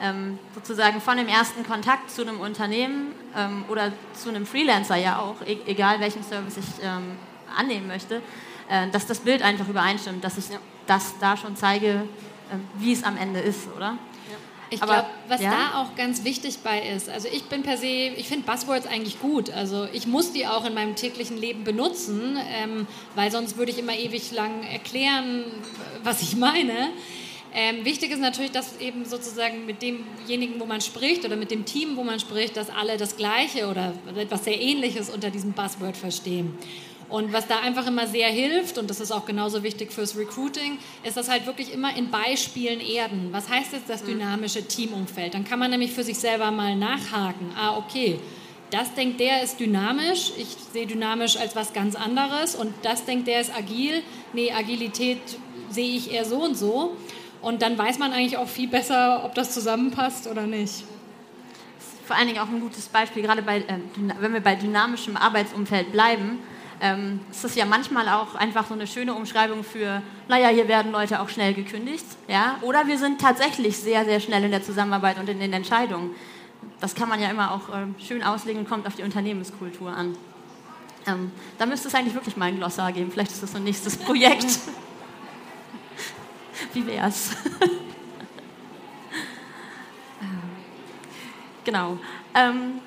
S2: ähm, sozusagen von dem ersten Kontakt zu einem Unternehmen ähm, oder zu einem Freelancer ja auch, e egal welchen Service ich ähm, annehmen möchte, äh, dass das Bild einfach übereinstimmt, dass ich ja. das da schon zeige, äh, wie es am Ende ist, oder?
S3: Ich glaube, was ja? da auch ganz wichtig bei ist, also ich bin per se, ich finde Buzzwords eigentlich gut. Also ich muss die auch in meinem täglichen Leben benutzen, ähm, weil sonst würde ich immer ewig lang erklären, was ich meine. Ähm, wichtig ist natürlich, dass eben sozusagen mit demjenigen, wo man spricht oder mit dem Team, wo man spricht, dass alle das Gleiche oder etwas sehr Ähnliches unter diesem Buzzword verstehen. Und was da einfach immer sehr hilft, und das ist auch genauso wichtig fürs Recruiting, ist das halt wirklich immer in Beispielen erden. Was heißt jetzt das mhm. dynamische Teamumfeld? Dann kann man nämlich für sich selber mal nachhaken. Ah, okay, das denkt der ist dynamisch, ich sehe dynamisch als was ganz anderes. Und das denkt der ist agil, nee, Agilität sehe ich eher so und so. Und dann weiß man eigentlich auch viel besser, ob das zusammenpasst oder nicht.
S2: Vor allen Dingen auch ein gutes Beispiel, gerade bei, äh, wenn wir bei dynamischem Arbeitsumfeld bleiben, ähm, ist das ja manchmal auch einfach so eine schöne Umschreibung für, naja, hier werden Leute auch schnell gekündigt, ja, oder wir sind tatsächlich sehr, sehr schnell in der Zusammenarbeit und in den Entscheidungen. Das kann man ja immer auch äh, schön auslegen und kommt auf die Unternehmenskultur an. Ähm, da müsste es eigentlich wirklich mal ein Glossar geben. Vielleicht ist das so ein nächstes Projekt. Wie wär's? genau. Ähm,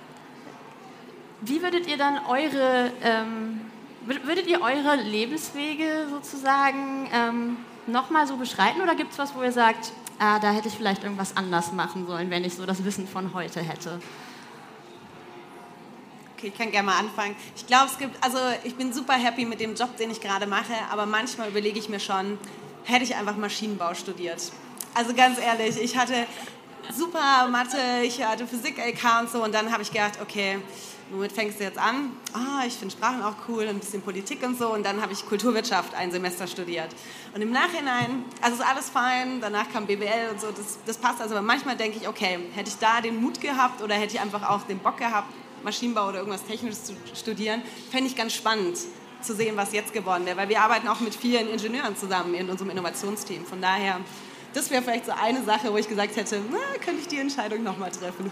S2: wie würdet ihr dann eure, ähm, würdet ihr eure Lebenswege sozusagen ähm, nochmal so beschreiten oder gibt es was, wo ihr sagt, ah, da hätte ich vielleicht irgendwas anders machen sollen, wenn ich so das Wissen von heute hätte?
S6: Okay, ich kann gerne mal anfangen. Ich glaube, es gibt, also ich bin super happy mit dem Job, den ich gerade mache, aber manchmal überlege ich mir schon, hätte ich einfach Maschinenbau studiert. Also ganz ehrlich, ich hatte super Mathe, ich hatte Physik LK und so. Und dann habe ich gedacht, okay, womit fängst du jetzt an? Ah, ich finde Sprachen auch cool, ein bisschen Politik und so. Und dann habe ich Kulturwirtschaft ein Semester studiert. Und im Nachhinein, also ist alles fein, danach kam BWL und so, das, das passt. Also aber manchmal denke ich, okay, hätte ich da den Mut gehabt oder hätte ich einfach auch den Bock gehabt, Maschinenbau oder irgendwas Technisches zu studieren, fände ich ganz spannend zu sehen, was jetzt geworden wäre. Weil wir arbeiten auch mit vielen Ingenieuren zusammen in unserem Innovationsteam. Von daher, das wäre vielleicht so eine Sache, wo ich gesagt hätte, na, könnte ich die Entscheidung nochmal treffen.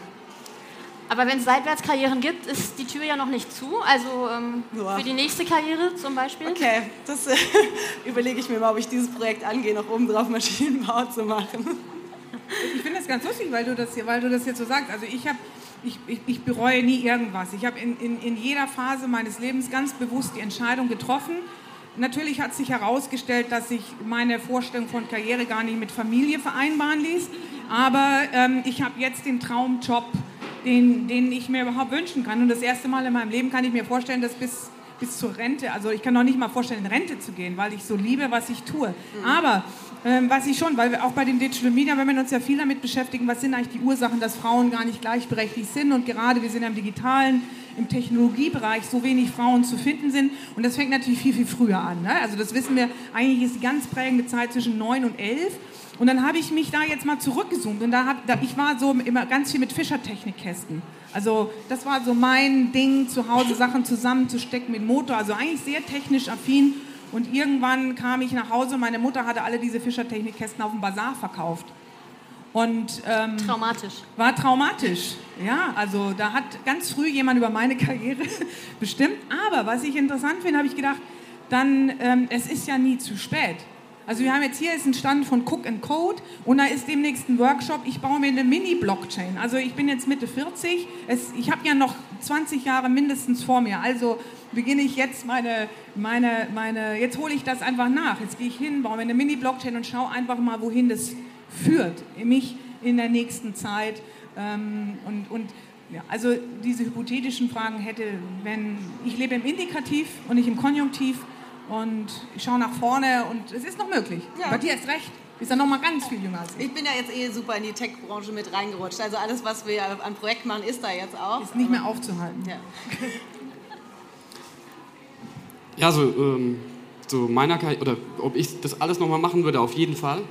S2: Aber wenn es Seitwärtskarrieren gibt, ist die Tür ja noch nicht zu. Also ähm, ja. für die nächste Karriere zum Beispiel.
S6: Okay, das äh, überlege ich mir mal, ob ich dieses Projekt angehe, noch oben drauf Maschinenbau zu machen.
S4: Ich finde das ganz lustig, weil du das, weil du das jetzt so sagst. Also ich habe ich, ich, ich, bereue nie irgendwas. Ich habe in, in, in jeder Phase meines Lebens ganz bewusst die Entscheidung getroffen. Natürlich hat sich herausgestellt, dass sich meine Vorstellung von Karriere gar nicht mit Familie vereinbaren ließ. Aber ähm, ich habe jetzt den Traumjob, den, den ich mir überhaupt wünschen kann. Und das erste Mal in meinem Leben kann ich mir vorstellen, dass bis, bis zur Rente, also ich kann noch nicht mal vorstellen, in Rente zu gehen, weil ich so liebe, was ich tue. Mhm. Aber ähm, weiß ich schon, weil wir auch bei den Digital Media, wenn wir uns ja viel damit beschäftigen, was sind eigentlich die Ursachen, dass Frauen gar nicht gleichberechtigt sind und gerade wir sind im digitalen, im Technologiebereich so wenig Frauen zu finden sind und das fängt natürlich viel, viel früher an. Ne? Also das wissen wir, eigentlich ist die ganz prägende Zeit zwischen 9 und 11 und dann habe ich mich da jetzt mal zurückgezoomt und da, hab, da ich war so immer ganz viel mit Fischertechnikkästen. Also das war so mein Ding, zu Hause Sachen zusammenzustecken mit Motor, also eigentlich sehr technisch affin und irgendwann kam ich nach Hause, meine Mutter hatte alle diese Fischertechnikkästen auf dem Bazar verkauft. Und,
S2: ähm, traumatisch.
S4: War traumatisch, ja. Also da hat ganz früh jemand über meine Karriere bestimmt. Aber was ich interessant finde, habe ich gedacht, dann, ähm, es ist ja nie zu spät. Also wir haben jetzt hier ist ein Stand von Cook and Code und da ist demnächst ein Workshop. Ich baue mir eine Mini-Blockchain. Also ich bin jetzt Mitte 40. Es, ich habe ja noch 20 Jahre mindestens vor mir. Also beginne ich jetzt meine, meine, meine, jetzt hole ich das einfach nach. Jetzt gehe ich hin, baue mir eine Mini-Blockchain und schaue einfach mal, wohin das führt. Mich in der nächsten Zeit. Ähm, und, und ja, also diese hypothetischen Fragen hätte, wenn ich lebe im Indikativ und nicht im Konjunktiv, und ich schaue nach vorne und es ist noch möglich. Ja. Bei dir ist recht. Du bist ja noch mal ganz viel jünger als
S6: ich. Ich bin ja jetzt eh super in die Tech-Branche mit reingerutscht. Also alles, was wir an Projekt machen, ist da jetzt auch.
S4: Ist nicht mehr aufzuhalten.
S6: Ja,
S5: ja so, ähm, so meiner Karriere, oder ob ich das alles noch mal machen würde, auf jeden Fall.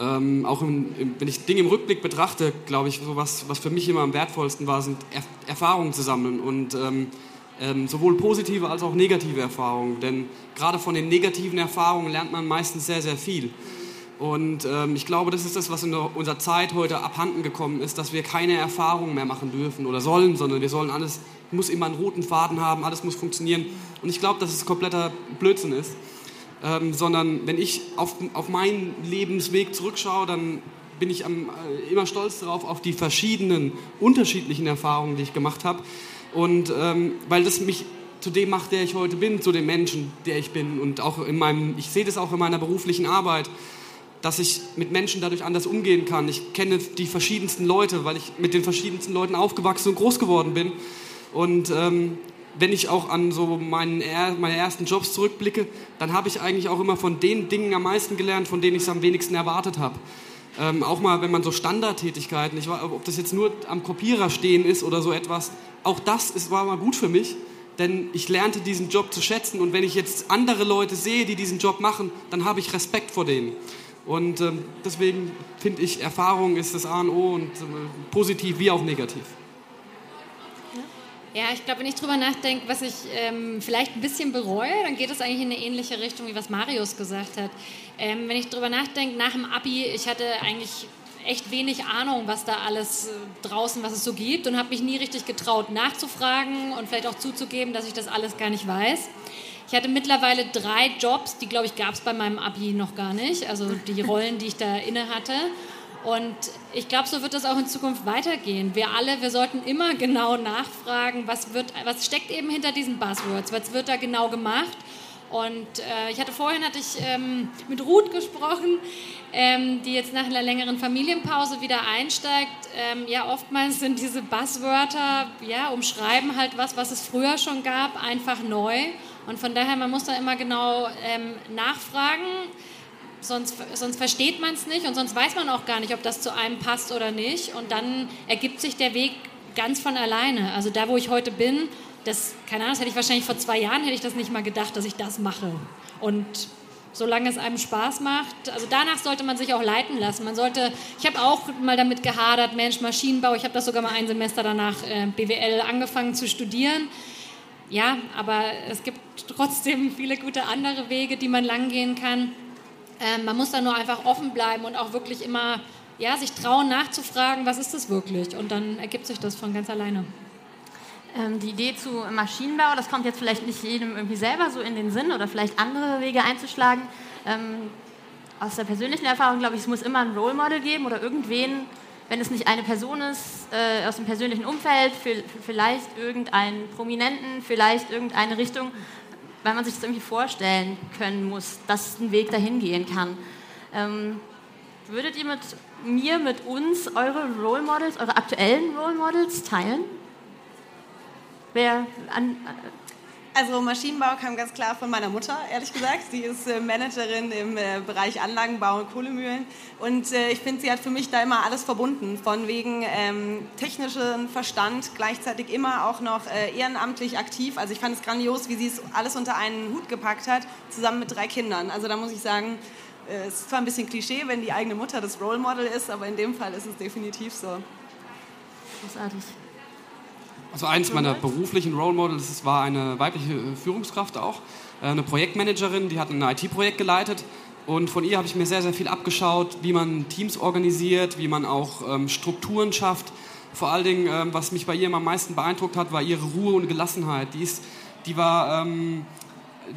S5: Ähm, auch im, im, wenn ich Dinge im Rückblick betrachte, glaube ich, so was, was für mich immer am wertvollsten war, sind er Erfahrungen zu sammeln und ähm, ähm, sowohl positive als auch negative Erfahrungen. Denn gerade von den negativen Erfahrungen lernt man meistens sehr, sehr viel. Und ähm, ich glaube, das ist das, was in unserer Zeit heute abhanden gekommen ist, dass wir keine Erfahrungen mehr machen dürfen oder sollen, sondern wir sollen alles, muss immer einen roten Faden haben, alles muss funktionieren. Und ich glaube, dass es kompletter Blödsinn ist. Ähm, sondern wenn ich auf, auf meinen Lebensweg zurückschaue, dann bin ich am, äh, immer stolz darauf, auf die verschiedenen, unterschiedlichen Erfahrungen, die ich gemacht habe. Und ähm, weil das mich zu dem macht, der ich heute bin, zu dem Menschen, der ich bin. Und auch in meinem, ich sehe das auch in meiner beruflichen Arbeit, dass ich mit Menschen dadurch anders umgehen kann. Ich kenne die verschiedensten Leute, weil ich mit den verschiedensten Leuten aufgewachsen und groß geworden bin. Und ähm, wenn ich auch an so meinen, meine ersten Jobs zurückblicke, dann habe ich eigentlich auch immer von den Dingen am meisten gelernt, von denen ich es am wenigsten erwartet habe. Ähm, auch mal, wenn man so Standardtätigkeiten, ich weiß, ob das jetzt nur am Kopierer stehen ist oder so etwas, auch das ist, war mal gut für mich, denn ich lernte diesen Job zu schätzen und wenn ich jetzt andere Leute sehe, die diesen Job machen, dann habe ich Respekt vor denen. Und ähm, deswegen finde ich, Erfahrung ist das A und O und äh, positiv wie auch negativ.
S3: Ja, ich glaube, wenn ich drüber nachdenke, was ich ähm, vielleicht ein bisschen bereue, dann geht es eigentlich in eine ähnliche Richtung, wie was Marius gesagt hat. Ähm, wenn ich drüber nachdenke, nach dem Abi, ich hatte eigentlich echt wenig Ahnung, was da alles äh, draußen, was es so gibt und habe mich nie richtig getraut, nachzufragen und vielleicht auch zuzugeben, dass ich das alles gar nicht weiß. Ich hatte mittlerweile drei Jobs, die, glaube ich, gab es bei meinem Abi noch gar nicht, also die Rollen, die ich da inne hatte. Und ich glaube, so wird das auch in Zukunft weitergehen. Wir alle, wir sollten immer genau nachfragen, was, wird, was steckt eben hinter diesen Buzzwords, was wird da genau gemacht. Und äh, ich hatte vorhin hatte ich ähm, mit Ruth gesprochen, ähm, die jetzt nach einer längeren Familienpause wieder einsteigt. Ähm, ja, oftmals sind diese Buzzwörter, ja, umschreiben halt was, was es früher schon gab, einfach neu. Und von daher, man muss da immer genau ähm, nachfragen sonst, sonst versteht man es nicht und sonst weiß man auch gar nicht, ob das zu einem passt oder nicht. Und dann ergibt sich der Weg ganz von alleine. Also da, wo ich heute bin, das, keine Ahnung, das hätte ich wahrscheinlich vor zwei Jahren hätte ich das nicht mal gedacht, dass ich das mache. Und solange es einem Spaß macht, also danach sollte man sich auch leiten lassen. Man sollte, ich habe auch mal damit gehadert, Mensch, Maschinenbau, ich habe das sogar mal ein Semester danach äh, BWL angefangen zu studieren. Ja, aber es gibt trotzdem viele gute andere Wege, die man lang gehen kann. Ähm, man muss da nur einfach offen bleiben und auch wirklich immer ja, sich trauen nachzufragen, was ist das wirklich? Und dann ergibt sich das von ganz alleine.
S2: Ähm, die Idee zu Maschinenbau, das kommt jetzt vielleicht nicht jedem irgendwie selber so in den Sinn oder vielleicht andere Wege einzuschlagen. Ähm, aus der persönlichen Erfahrung glaube ich, es muss immer ein Role Model geben oder irgendwen, wenn es nicht eine Person ist äh, aus dem persönlichen Umfeld, vielleicht irgendeinen Prominenten, vielleicht irgendeine Richtung, weil man sich das irgendwie vorstellen können muss, dass ein Weg dahin gehen kann. Ähm, würdet ihr mit mir, mit uns eure Role Models, eure aktuellen Role Models teilen?
S6: Wer an, also Maschinenbau kam ganz klar von meiner Mutter, ehrlich gesagt. Sie ist äh, Managerin im äh, Bereich Anlagenbau und Kohlemühlen. Und äh, ich finde, sie hat für mich da immer alles verbunden. Von wegen ähm, technischen Verstand, gleichzeitig immer auch noch äh, ehrenamtlich aktiv. Also ich fand es grandios, wie sie es alles unter einen Hut gepackt hat, zusammen mit drei Kindern. Also da muss ich sagen, es ist zwar ein bisschen Klischee, wenn die eigene Mutter das Role Model ist, aber in dem Fall ist es definitiv so.
S2: Großartig.
S5: Also eins meiner beruflichen Role Models war eine weibliche äh, Führungskraft auch, äh, eine Projektmanagerin, die hat ein IT-Projekt geleitet und von ihr habe ich mir sehr, sehr viel abgeschaut, wie man Teams organisiert, wie man auch ähm, Strukturen schafft. Vor allen Dingen, ähm, was mich bei ihr am meisten beeindruckt hat, war ihre Ruhe und Gelassenheit. Die, ist, die, war, ähm,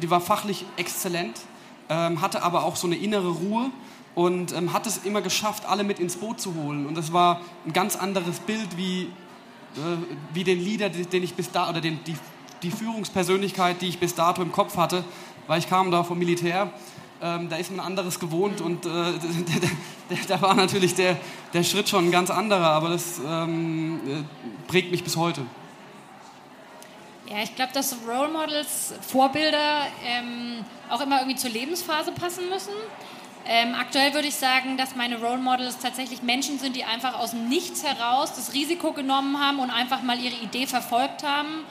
S5: die war fachlich exzellent, ähm, hatte aber auch so eine innere Ruhe und ähm, hat es immer geschafft, alle mit ins Boot zu holen. Und das war ein ganz anderes Bild, wie wie den Leader, den ich bis da oder den, die, die Führungspersönlichkeit, die ich bis dato im Kopf hatte, weil ich kam da vom Militär. Ähm, da ist man anderes gewohnt und äh, da war natürlich der, der Schritt schon ein ganz anderer, aber das ähm, äh, prägt mich bis heute.
S3: Ja, ich glaube, dass Role Models, Vorbilder ähm, auch immer irgendwie zur Lebensphase passen müssen. Ähm, aktuell würde ich sagen, dass meine Role Models tatsächlich Menschen sind, die einfach aus dem Nichts heraus das Risiko genommen haben und einfach mal ihre Idee verfolgt haben.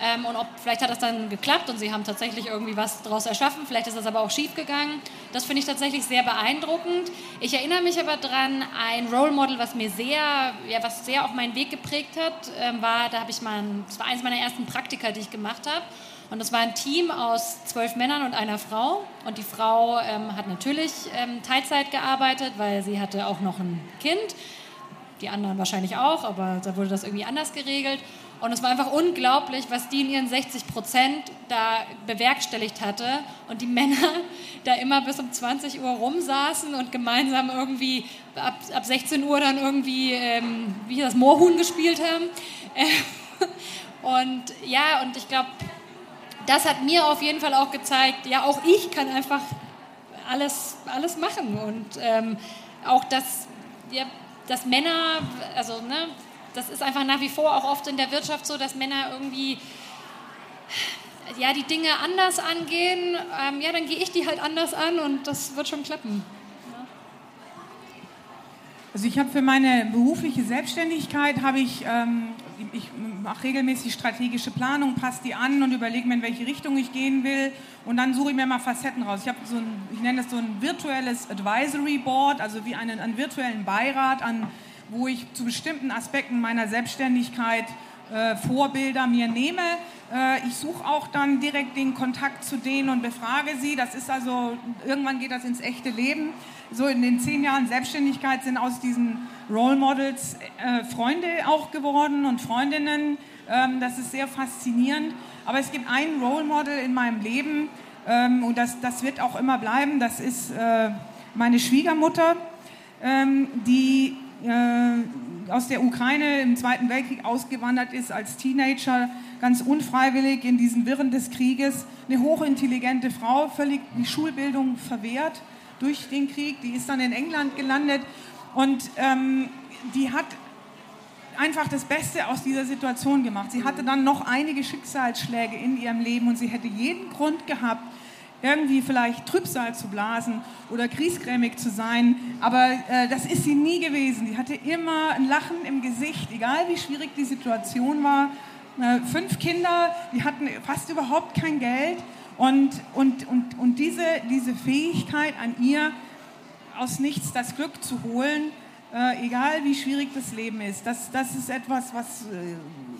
S3: Ähm, und ob, vielleicht hat das dann geklappt und sie haben tatsächlich irgendwie was daraus erschaffen, vielleicht ist das aber auch schief gegangen. Das finde ich tatsächlich sehr beeindruckend. Ich erinnere mich aber daran, ein Role Model, was mir sehr, ja, was sehr auf meinen Weg geprägt hat, ähm, war, da habe ich mal, das war eines meiner ersten Praktika, die ich gemacht habe. Und das war ein Team aus zwölf Männern und einer Frau. Und die Frau ähm, hat natürlich ähm, Teilzeit gearbeitet, weil sie hatte auch noch ein Kind. Die anderen wahrscheinlich auch, aber da wurde das irgendwie anders geregelt. Und es war einfach unglaublich, was die in ihren 60 Prozent da bewerkstelligt hatte. Und die Männer da immer bis um 20 Uhr rumsaßen und gemeinsam irgendwie ab, ab 16 Uhr dann irgendwie, ähm, wie das Moorhuhn gespielt haben. und ja, und ich glaube, das hat mir auf jeden Fall auch gezeigt, ja, auch ich kann einfach alles, alles machen. Und ähm, auch, dass, ja, dass Männer, also ne, das ist einfach nach wie vor auch oft in der Wirtschaft so, dass Männer irgendwie ja, die Dinge anders angehen, ähm, ja, dann gehe ich die halt anders an und das wird schon klappen.
S4: Also ich habe für meine berufliche Selbstständigkeit habe ich, ähm, ich mache regelmäßig strategische Planung, passe die an und überlege mir, in welche Richtung ich gehen will. Und dann suche ich mir mal Facetten raus. Ich habe so ein, ich nenne das so ein virtuelles Advisory Board, also wie einen, einen virtuellen Beirat, an, wo ich zu bestimmten Aspekten meiner Selbstständigkeit äh, Vorbilder mir nehme. Äh, ich suche auch dann direkt den Kontakt zu denen und befrage sie. Das ist also, irgendwann geht das ins echte Leben so in den zehn Jahren Selbstständigkeit sind aus diesen Role Models äh, Freunde auch geworden und Freundinnen. Ähm, das ist sehr faszinierend. Aber es gibt einen Role Model in meinem Leben ähm, und das, das wird auch immer bleiben. Das ist äh, meine Schwiegermutter, ähm, die äh, aus der Ukraine im Zweiten Weltkrieg ausgewandert ist als Teenager, ganz unfreiwillig in diesen Wirren des Krieges. Eine hochintelligente Frau, völlig die Schulbildung verwehrt durch den Krieg. Die ist dann in England gelandet und ähm, die hat einfach das Beste aus dieser Situation gemacht. Sie hatte dann noch einige Schicksalsschläge in ihrem Leben und sie hätte jeden Grund gehabt, irgendwie vielleicht Trübsal zu blasen oder griesgrämig zu sein, aber äh, das ist sie nie gewesen. Sie hatte immer ein Lachen im Gesicht, egal wie schwierig die Situation war. Äh, fünf Kinder, die hatten fast überhaupt kein Geld und, und, und, und diese, diese Fähigkeit an ihr, aus nichts das Glück zu holen, äh, egal wie schwierig das Leben ist, das, das ist etwas, was, äh,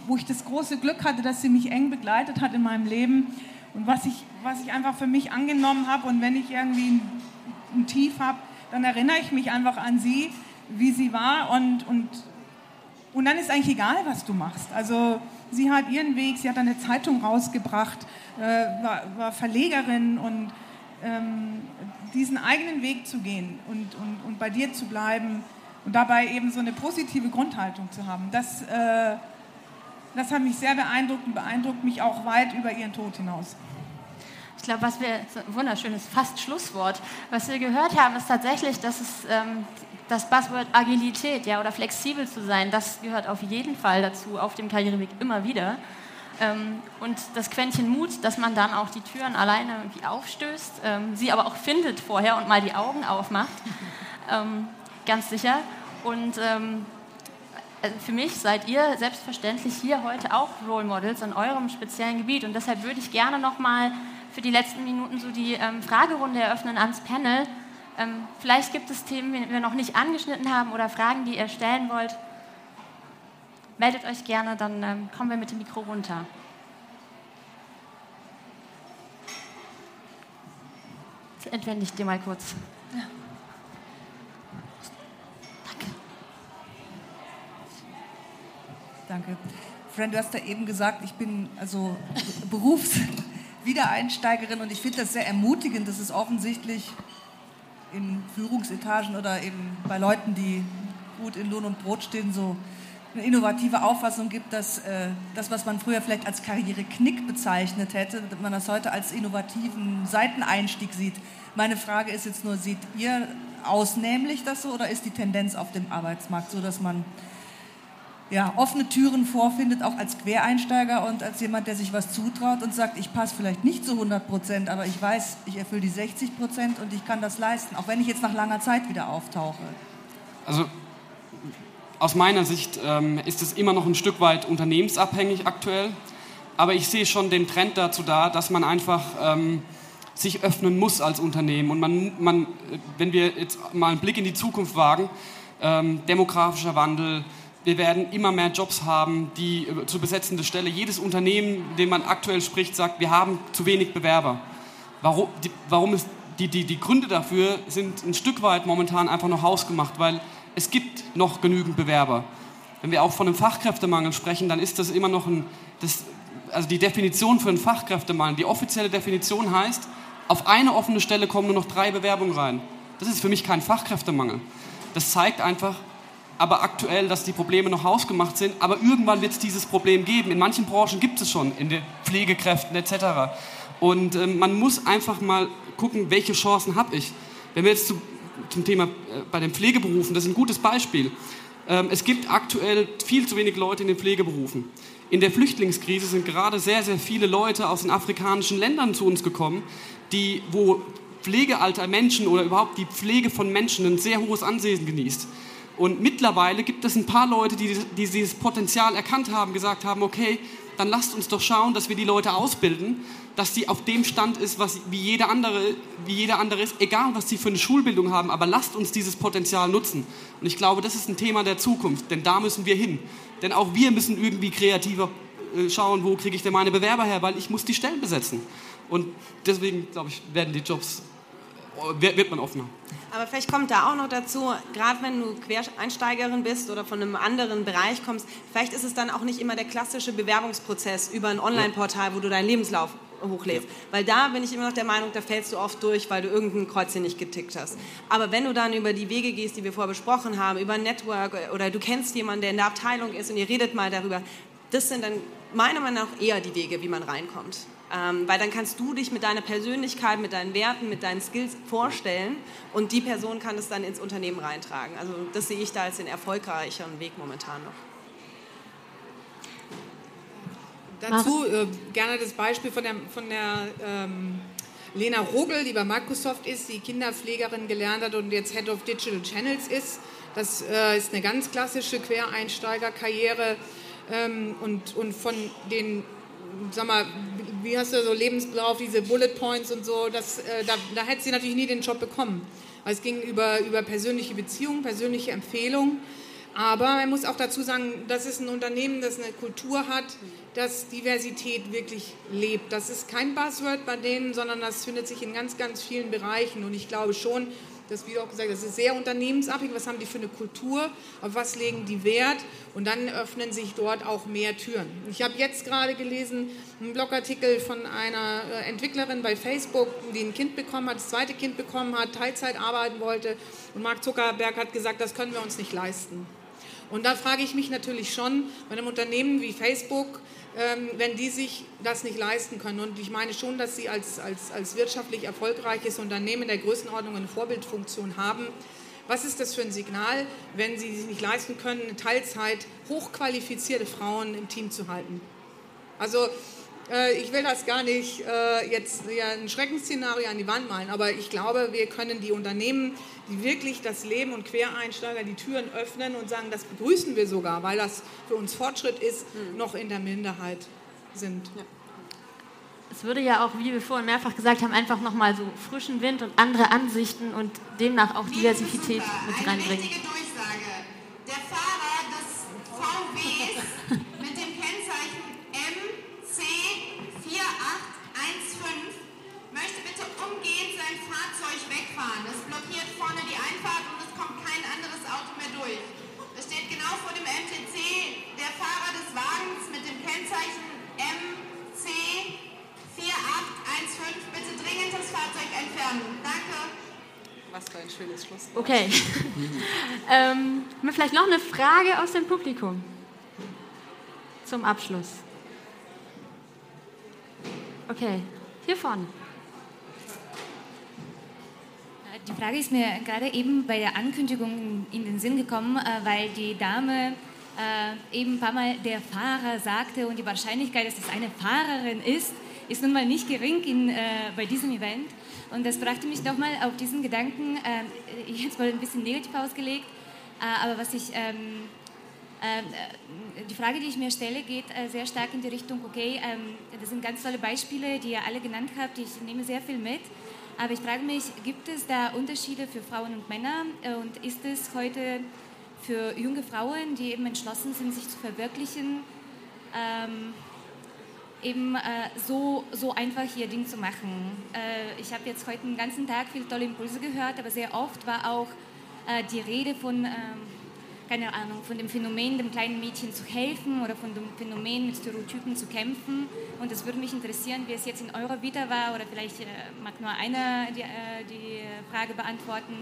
S4: wo ich das große Glück hatte, dass sie mich eng begleitet hat in meinem Leben und was ich, was ich einfach für mich angenommen habe. Und wenn ich irgendwie ein, ein Tief habe, dann erinnere ich mich einfach an sie, wie sie war. Und, und, und dann ist eigentlich egal, was du machst. Also sie hat ihren Weg, sie hat eine Zeitung rausgebracht, äh, war, war, Verlegerin und ähm, diesen eigenen Weg zu gehen und, und, und bei dir zu bleiben und dabei eben so eine positive Grundhaltung zu haben, das, äh, das hat mich sehr beeindruckt und beeindruckt mich auch weit über ihren Tod hinaus.
S2: Ich glaube, was wir, ein wunderschönes fast Schlusswort, was wir gehört haben, ist tatsächlich, dass es ähm, das Buzzword Agilität ja, oder flexibel zu sein, das gehört auf jeden Fall dazu, auf dem Karriereweg immer wieder. Ähm, und das Quäntchen Mut, dass man dann auch die Türen alleine irgendwie aufstößt, ähm, sie aber auch findet vorher und mal die Augen aufmacht, ähm, ganz sicher. Und ähm, also für mich seid ihr selbstverständlich hier heute auch Role Models in eurem speziellen Gebiet. Und deshalb würde ich gerne nochmal für die letzten Minuten so die ähm, Fragerunde eröffnen ans Panel. Ähm, vielleicht gibt es Themen, die wir noch nicht angeschnitten haben oder Fragen, die ihr stellen wollt. Meldet euch gerne, dann ähm, kommen wir mit dem Mikro runter. Jetzt entwende ich dir mal kurz. Ja.
S7: Danke. Friend, du hast ja eben gesagt, ich bin also Berufswiedereinsteigerin und ich finde das sehr ermutigend, dass es offensichtlich in Führungsetagen oder eben bei Leuten, die gut in Lohn und Brot stehen, so eine innovative Auffassung gibt, dass äh, das, was man früher vielleicht als Karriereknick bezeichnet hätte, man das heute als innovativen Seiteneinstieg sieht. Meine Frage ist jetzt nur, seht ihr ausnehmlich das so oder ist die Tendenz auf dem Arbeitsmarkt so, dass man ja, offene Türen vorfindet, auch als Quereinsteiger und als jemand, der sich was zutraut und sagt, ich passe vielleicht nicht zu 100 Prozent, aber ich weiß, ich erfülle die 60 Prozent und ich kann das leisten, auch wenn ich jetzt nach langer Zeit wieder auftauche.
S5: Also aus meiner Sicht ähm, ist es immer noch ein Stück weit unternehmensabhängig aktuell, aber ich sehe schon den Trend dazu da, dass man einfach ähm, sich öffnen muss als Unternehmen und man, man, wenn wir jetzt mal einen Blick in die Zukunft wagen, ähm, demografischer Wandel, wir werden immer mehr Jobs haben, die äh, zu besetzende Stelle. Jedes Unternehmen, dem man aktuell spricht, sagt, wir haben zu wenig Bewerber. Warum, die, warum ist, die, die, die Gründe dafür sind ein Stück weit momentan einfach noch hausgemacht, weil es gibt noch genügend Bewerber. Wenn wir auch von einem Fachkräftemangel sprechen, dann ist das immer noch ein, das, also die Definition für einen Fachkräftemangel, die offizielle Definition heißt, auf eine offene Stelle kommen nur noch drei Bewerbungen rein. Das ist für mich kein Fachkräftemangel. Das zeigt einfach, aber aktuell, dass die Probleme noch hausgemacht sind. Aber irgendwann wird es dieses Problem geben. In manchen Branchen gibt es schon, in den Pflegekräften etc. Und äh, man muss einfach mal gucken, welche Chancen habe ich. Wenn wir jetzt zu, zum Thema äh, bei den Pflegeberufen, das ist ein gutes Beispiel. Ähm, es gibt aktuell viel zu wenig Leute in den Pflegeberufen. In der Flüchtlingskrise sind gerade sehr, sehr viele Leute aus den afrikanischen Ländern zu uns gekommen, die, wo Pflegealter Menschen oder überhaupt die Pflege von Menschen ein sehr hohes Ansehen genießt. Und mittlerweile gibt es ein paar Leute, die, die dieses Potenzial erkannt haben, gesagt haben, okay, dann lasst uns doch schauen, dass wir die Leute ausbilden, dass sie auf dem Stand ist, was, wie, jeder andere, wie jeder andere ist, egal was sie für eine Schulbildung haben, aber lasst uns dieses Potenzial nutzen. Und ich glaube, das ist ein Thema der Zukunft, denn da müssen wir hin. Denn auch wir müssen irgendwie kreativer äh, schauen, wo kriege ich denn meine Bewerber her, weil ich muss die Stellen besetzen. Und deswegen, glaube ich, werden die Jobs, äh, wird man offener.
S6: Aber vielleicht kommt da auch noch dazu, gerade wenn du Quereinsteigerin bist oder von einem anderen Bereich kommst, vielleicht ist es dann auch nicht immer der klassische Bewerbungsprozess über ein Online-Portal, wo du deinen Lebenslauf hochlädst. Weil da bin ich immer noch der Meinung, da fällst du oft durch, weil du irgendein Kreuzchen nicht getickt hast. Aber wenn du dann über die Wege gehst, die wir vorher besprochen haben, über ein Network oder du kennst jemanden, der in der Abteilung ist und ihr redet mal darüber, das sind dann meiner Meinung nach eher die Wege, wie man reinkommt. Ähm, weil dann kannst du dich mit deiner Persönlichkeit, mit deinen Werten, mit deinen Skills vorstellen und die Person kann es dann ins Unternehmen reintragen. Also das sehe ich da als den erfolgreicheren Weg momentan noch.
S4: Dazu äh, gerne das Beispiel von der, von der ähm, Lena Rogel, die bei Microsoft ist, die Kinderpflegerin gelernt hat und jetzt Head of Digital Channels ist. Das äh, ist eine ganz klassische Quereinsteigerkarriere ähm, und, und von den, sag mal, wie hast du so Lebensblauf, diese Bullet Points und so, das, äh, da, da hätte sie natürlich nie den Job bekommen. Also es ging über, über persönliche Beziehungen, persönliche Empfehlungen. Aber man muss auch dazu sagen, das ist ein Unternehmen, das eine Kultur hat, das Diversität wirklich lebt. Das ist kein Buzzword bei denen, sondern das findet sich in ganz, ganz vielen Bereichen. Und ich glaube schon, dass, wie du auch gesagt hast, das ist sehr unternehmensabhängig. Was haben die für eine Kultur? Auf was legen die Wert? Und dann öffnen sich dort auch mehr Türen. Ich habe jetzt gerade gelesen, einen Blogartikel von einer äh, Entwicklerin bei Facebook, die ein Kind bekommen hat, das zweite Kind bekommen hat, Teilzeit arbeiten wollte. Und Mark Zuckerberg hat gesagt, das können wir uns nicht leisten. Und da frage ich mich natürlich schon, bei einem Unternehmen wie Facebook, wenn die sich das nicht leisten können. Und ich meine schon, dass sie als, als, als wirtschaftlich erfolgreiches Unternehmen der Größenordnung eine Vorbildfunktion haben. Was ist das für ein Signal, wenn sie sich nicht leisten können, in Teilzeit hochqualifizierte Frauen im Team zu halten? Also ich will das gar nicht äh, jetzt ja, ein Schreckensszenario an die Wand malen, aber ich glaube, wir können die Unternehmen, die wirklich das Leben und Quereinsteiger die Türen öffnen und sagen, das begrüßen wir sogar, weil das für uns Fortschritt ist, mhm. noch in der Minderheit sind. Ja.
S2: Es würde ja auch, wie wir vorhin mehrfach gesagt haben, einfach nochmal so frischen Wind und andere Ansichten und demnach auch Diversität mit reinbringen.
S8: Bitte dringend das Fahrzeug entfernen. Danke.
S6: Was für ein schönes Schluss.
S2: Okay. ähm, vielleicht noch eine Frage aus dem Publikum zum Abschluss. Okay, hier vorne.
S9: Die Frage ist mir gerade eben bei der Ankündigung in den Sinn gekommen, äh, weil die Dame äh, eben ein paar Mal der Fahrer sagte und die Wahrscheinlichkeit, dass es eine Fahrerin ist, ist nun mal nicht gering in, äh, bei diesem Event. Und das brachte mich nochmal auf diesen Gedanken, jetzt mal ein bisschen negativ ausgelegt, aber was ich ähm, äh, die Frage, die ich mir stelle, geht äh, sehr stark in die Richtung, okay, ähm, das sind ganz tolle Beispiele, die ihr alle genannt habt, ich nehme sehr viel mit. Aber ich frage mich, gibt es da Unterschiede für Frauen und Männer? Äh, und ist es heute für junge Frauen, die eben entschlossen sind, sich zu verwirklichen, ähm, eben äh, so, so einfach ihr Ding zu machen? Äh, ich habe jetzt heute den ganzen Tag viele tolle Impulse gehört, aber sehr oft war auch äh, die Rede von ähm, keine Ahnung, von dem Phänomen, dem kleinen Mädchen zu helfen oder von dem Phänomen mit Stereotypen zu kämpfen. Und es würde mich interessieren, wie es jetzt in eurer Vita war oder vielleicht äh, mag nur einer die, äh, die Frage beantworten.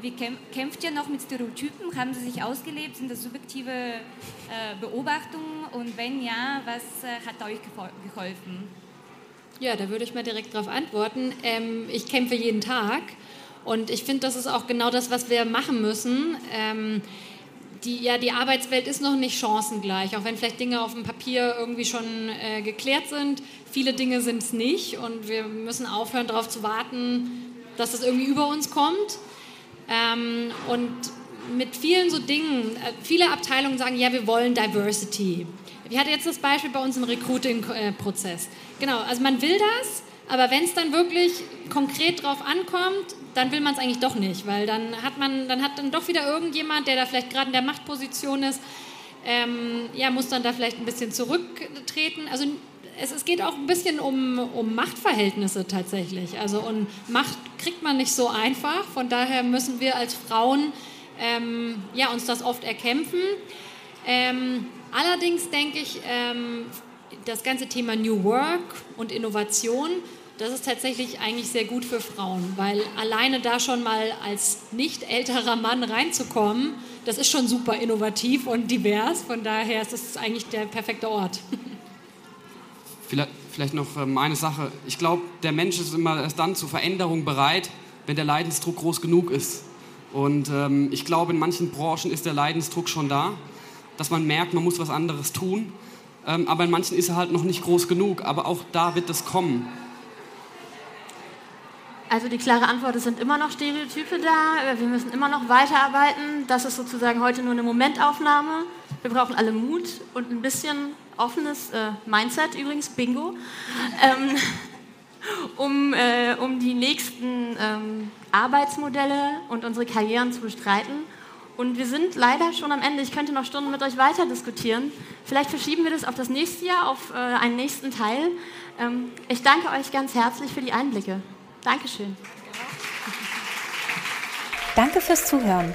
S9: Wie kämpft ihr noch mit Stereotypen? Haben sie sich ausgelebt? Sind das subjektive äh, Beobachtungen? Und wenn ja, was äh, hat euch geholfen?
S3: Ja, da würde ich mal direkt darauf antworten. Ähm, ich kämpfe jeden Tag und ich finde, das ist auch genau das, was wir machen müssen. Ähm, die, ja, die Arbeitswelt ist noch nicht chancengleich, auch wenn vielleicht Dinge auf dem Papier irgendwie schon äh, geklärt sind. Viele Dinge sind es nicht und wir müssen aufhören, darauf zu warten, dass das irgendwie über uns kommt. Ähm, und mit vielen so Dingen, äh, viele Abteilungen sagen, ja, wir wollen Diversity. Ich hatte jetzt das Beispiel bei uns im Recruiting-Prozess. Genau, also man will das, aber wenn es dann wirklich konkret drauf ankommt, dann will man es eigentlich doch nicht, weil dann hat man, dann hat dann doch wieder irgendjemand, der da vielleicht gerade in der Machtposition ist, ähm, ja, muss dann da vielleicht ein bisschen zurücktreten. Also es, es geht auch ein bisschen um, um Machtverhältnisse tatsächlich. Also und Macht kriegt man nicht so einfach. Von daher müssen wir als Frauen ähm, ja, uns das oft erkämpfen. Ähm, allerdings denke ich, ähm, das ganze Thema New Work und Innovation das ist tatsächlich eigentlich sehr gut für Frauen, weil alleine da schon mal als nicht älterer Mann reinzukommen, das ist schon super innovativ und divers. Von daher ist es eigentlich der perfekte Ort.
S5: Vielleicht, vielleicht noch ähm, eine Sache. Ich glaube, der Mensch ist immer erst dann zur Veränderung bereit, wenn der Leidensdruck groß genug ist. Und ähm, ich glaube, in manchen Branchen ist der Leidensdruck schon da, dass man merkt, man muss was anderes tun. Ähm, aber in manchen ist er halt noch nicht groß genug. Aber auch da wird das kommen.
S2: Also die klare Antwort, es sind immer noch Stereotype da, wir müssen immer noch weiterarbeiten. Das ist sozusagen heute nur eine Momentaufnahme. Wir brauchen alle Mut und ein bisschen offenes äh, Mindset übrigens, Bingo, ähm, um, äh, um die nächsten ähm, Arbeitsmodelle und unsere Karrieren zu bestreiten. Und wir sind leider schon am Ende. Ich könnte noch Stunden mit euch weiter diskutieren. Vielleicht verschieben wir das auf das nächste Jahr, auf äh, einen nächsten Teil. Ähm, ich danke euch ganz herzlich für die Einblicke. Dankeschön.
S1: Danke fürs Zuhören.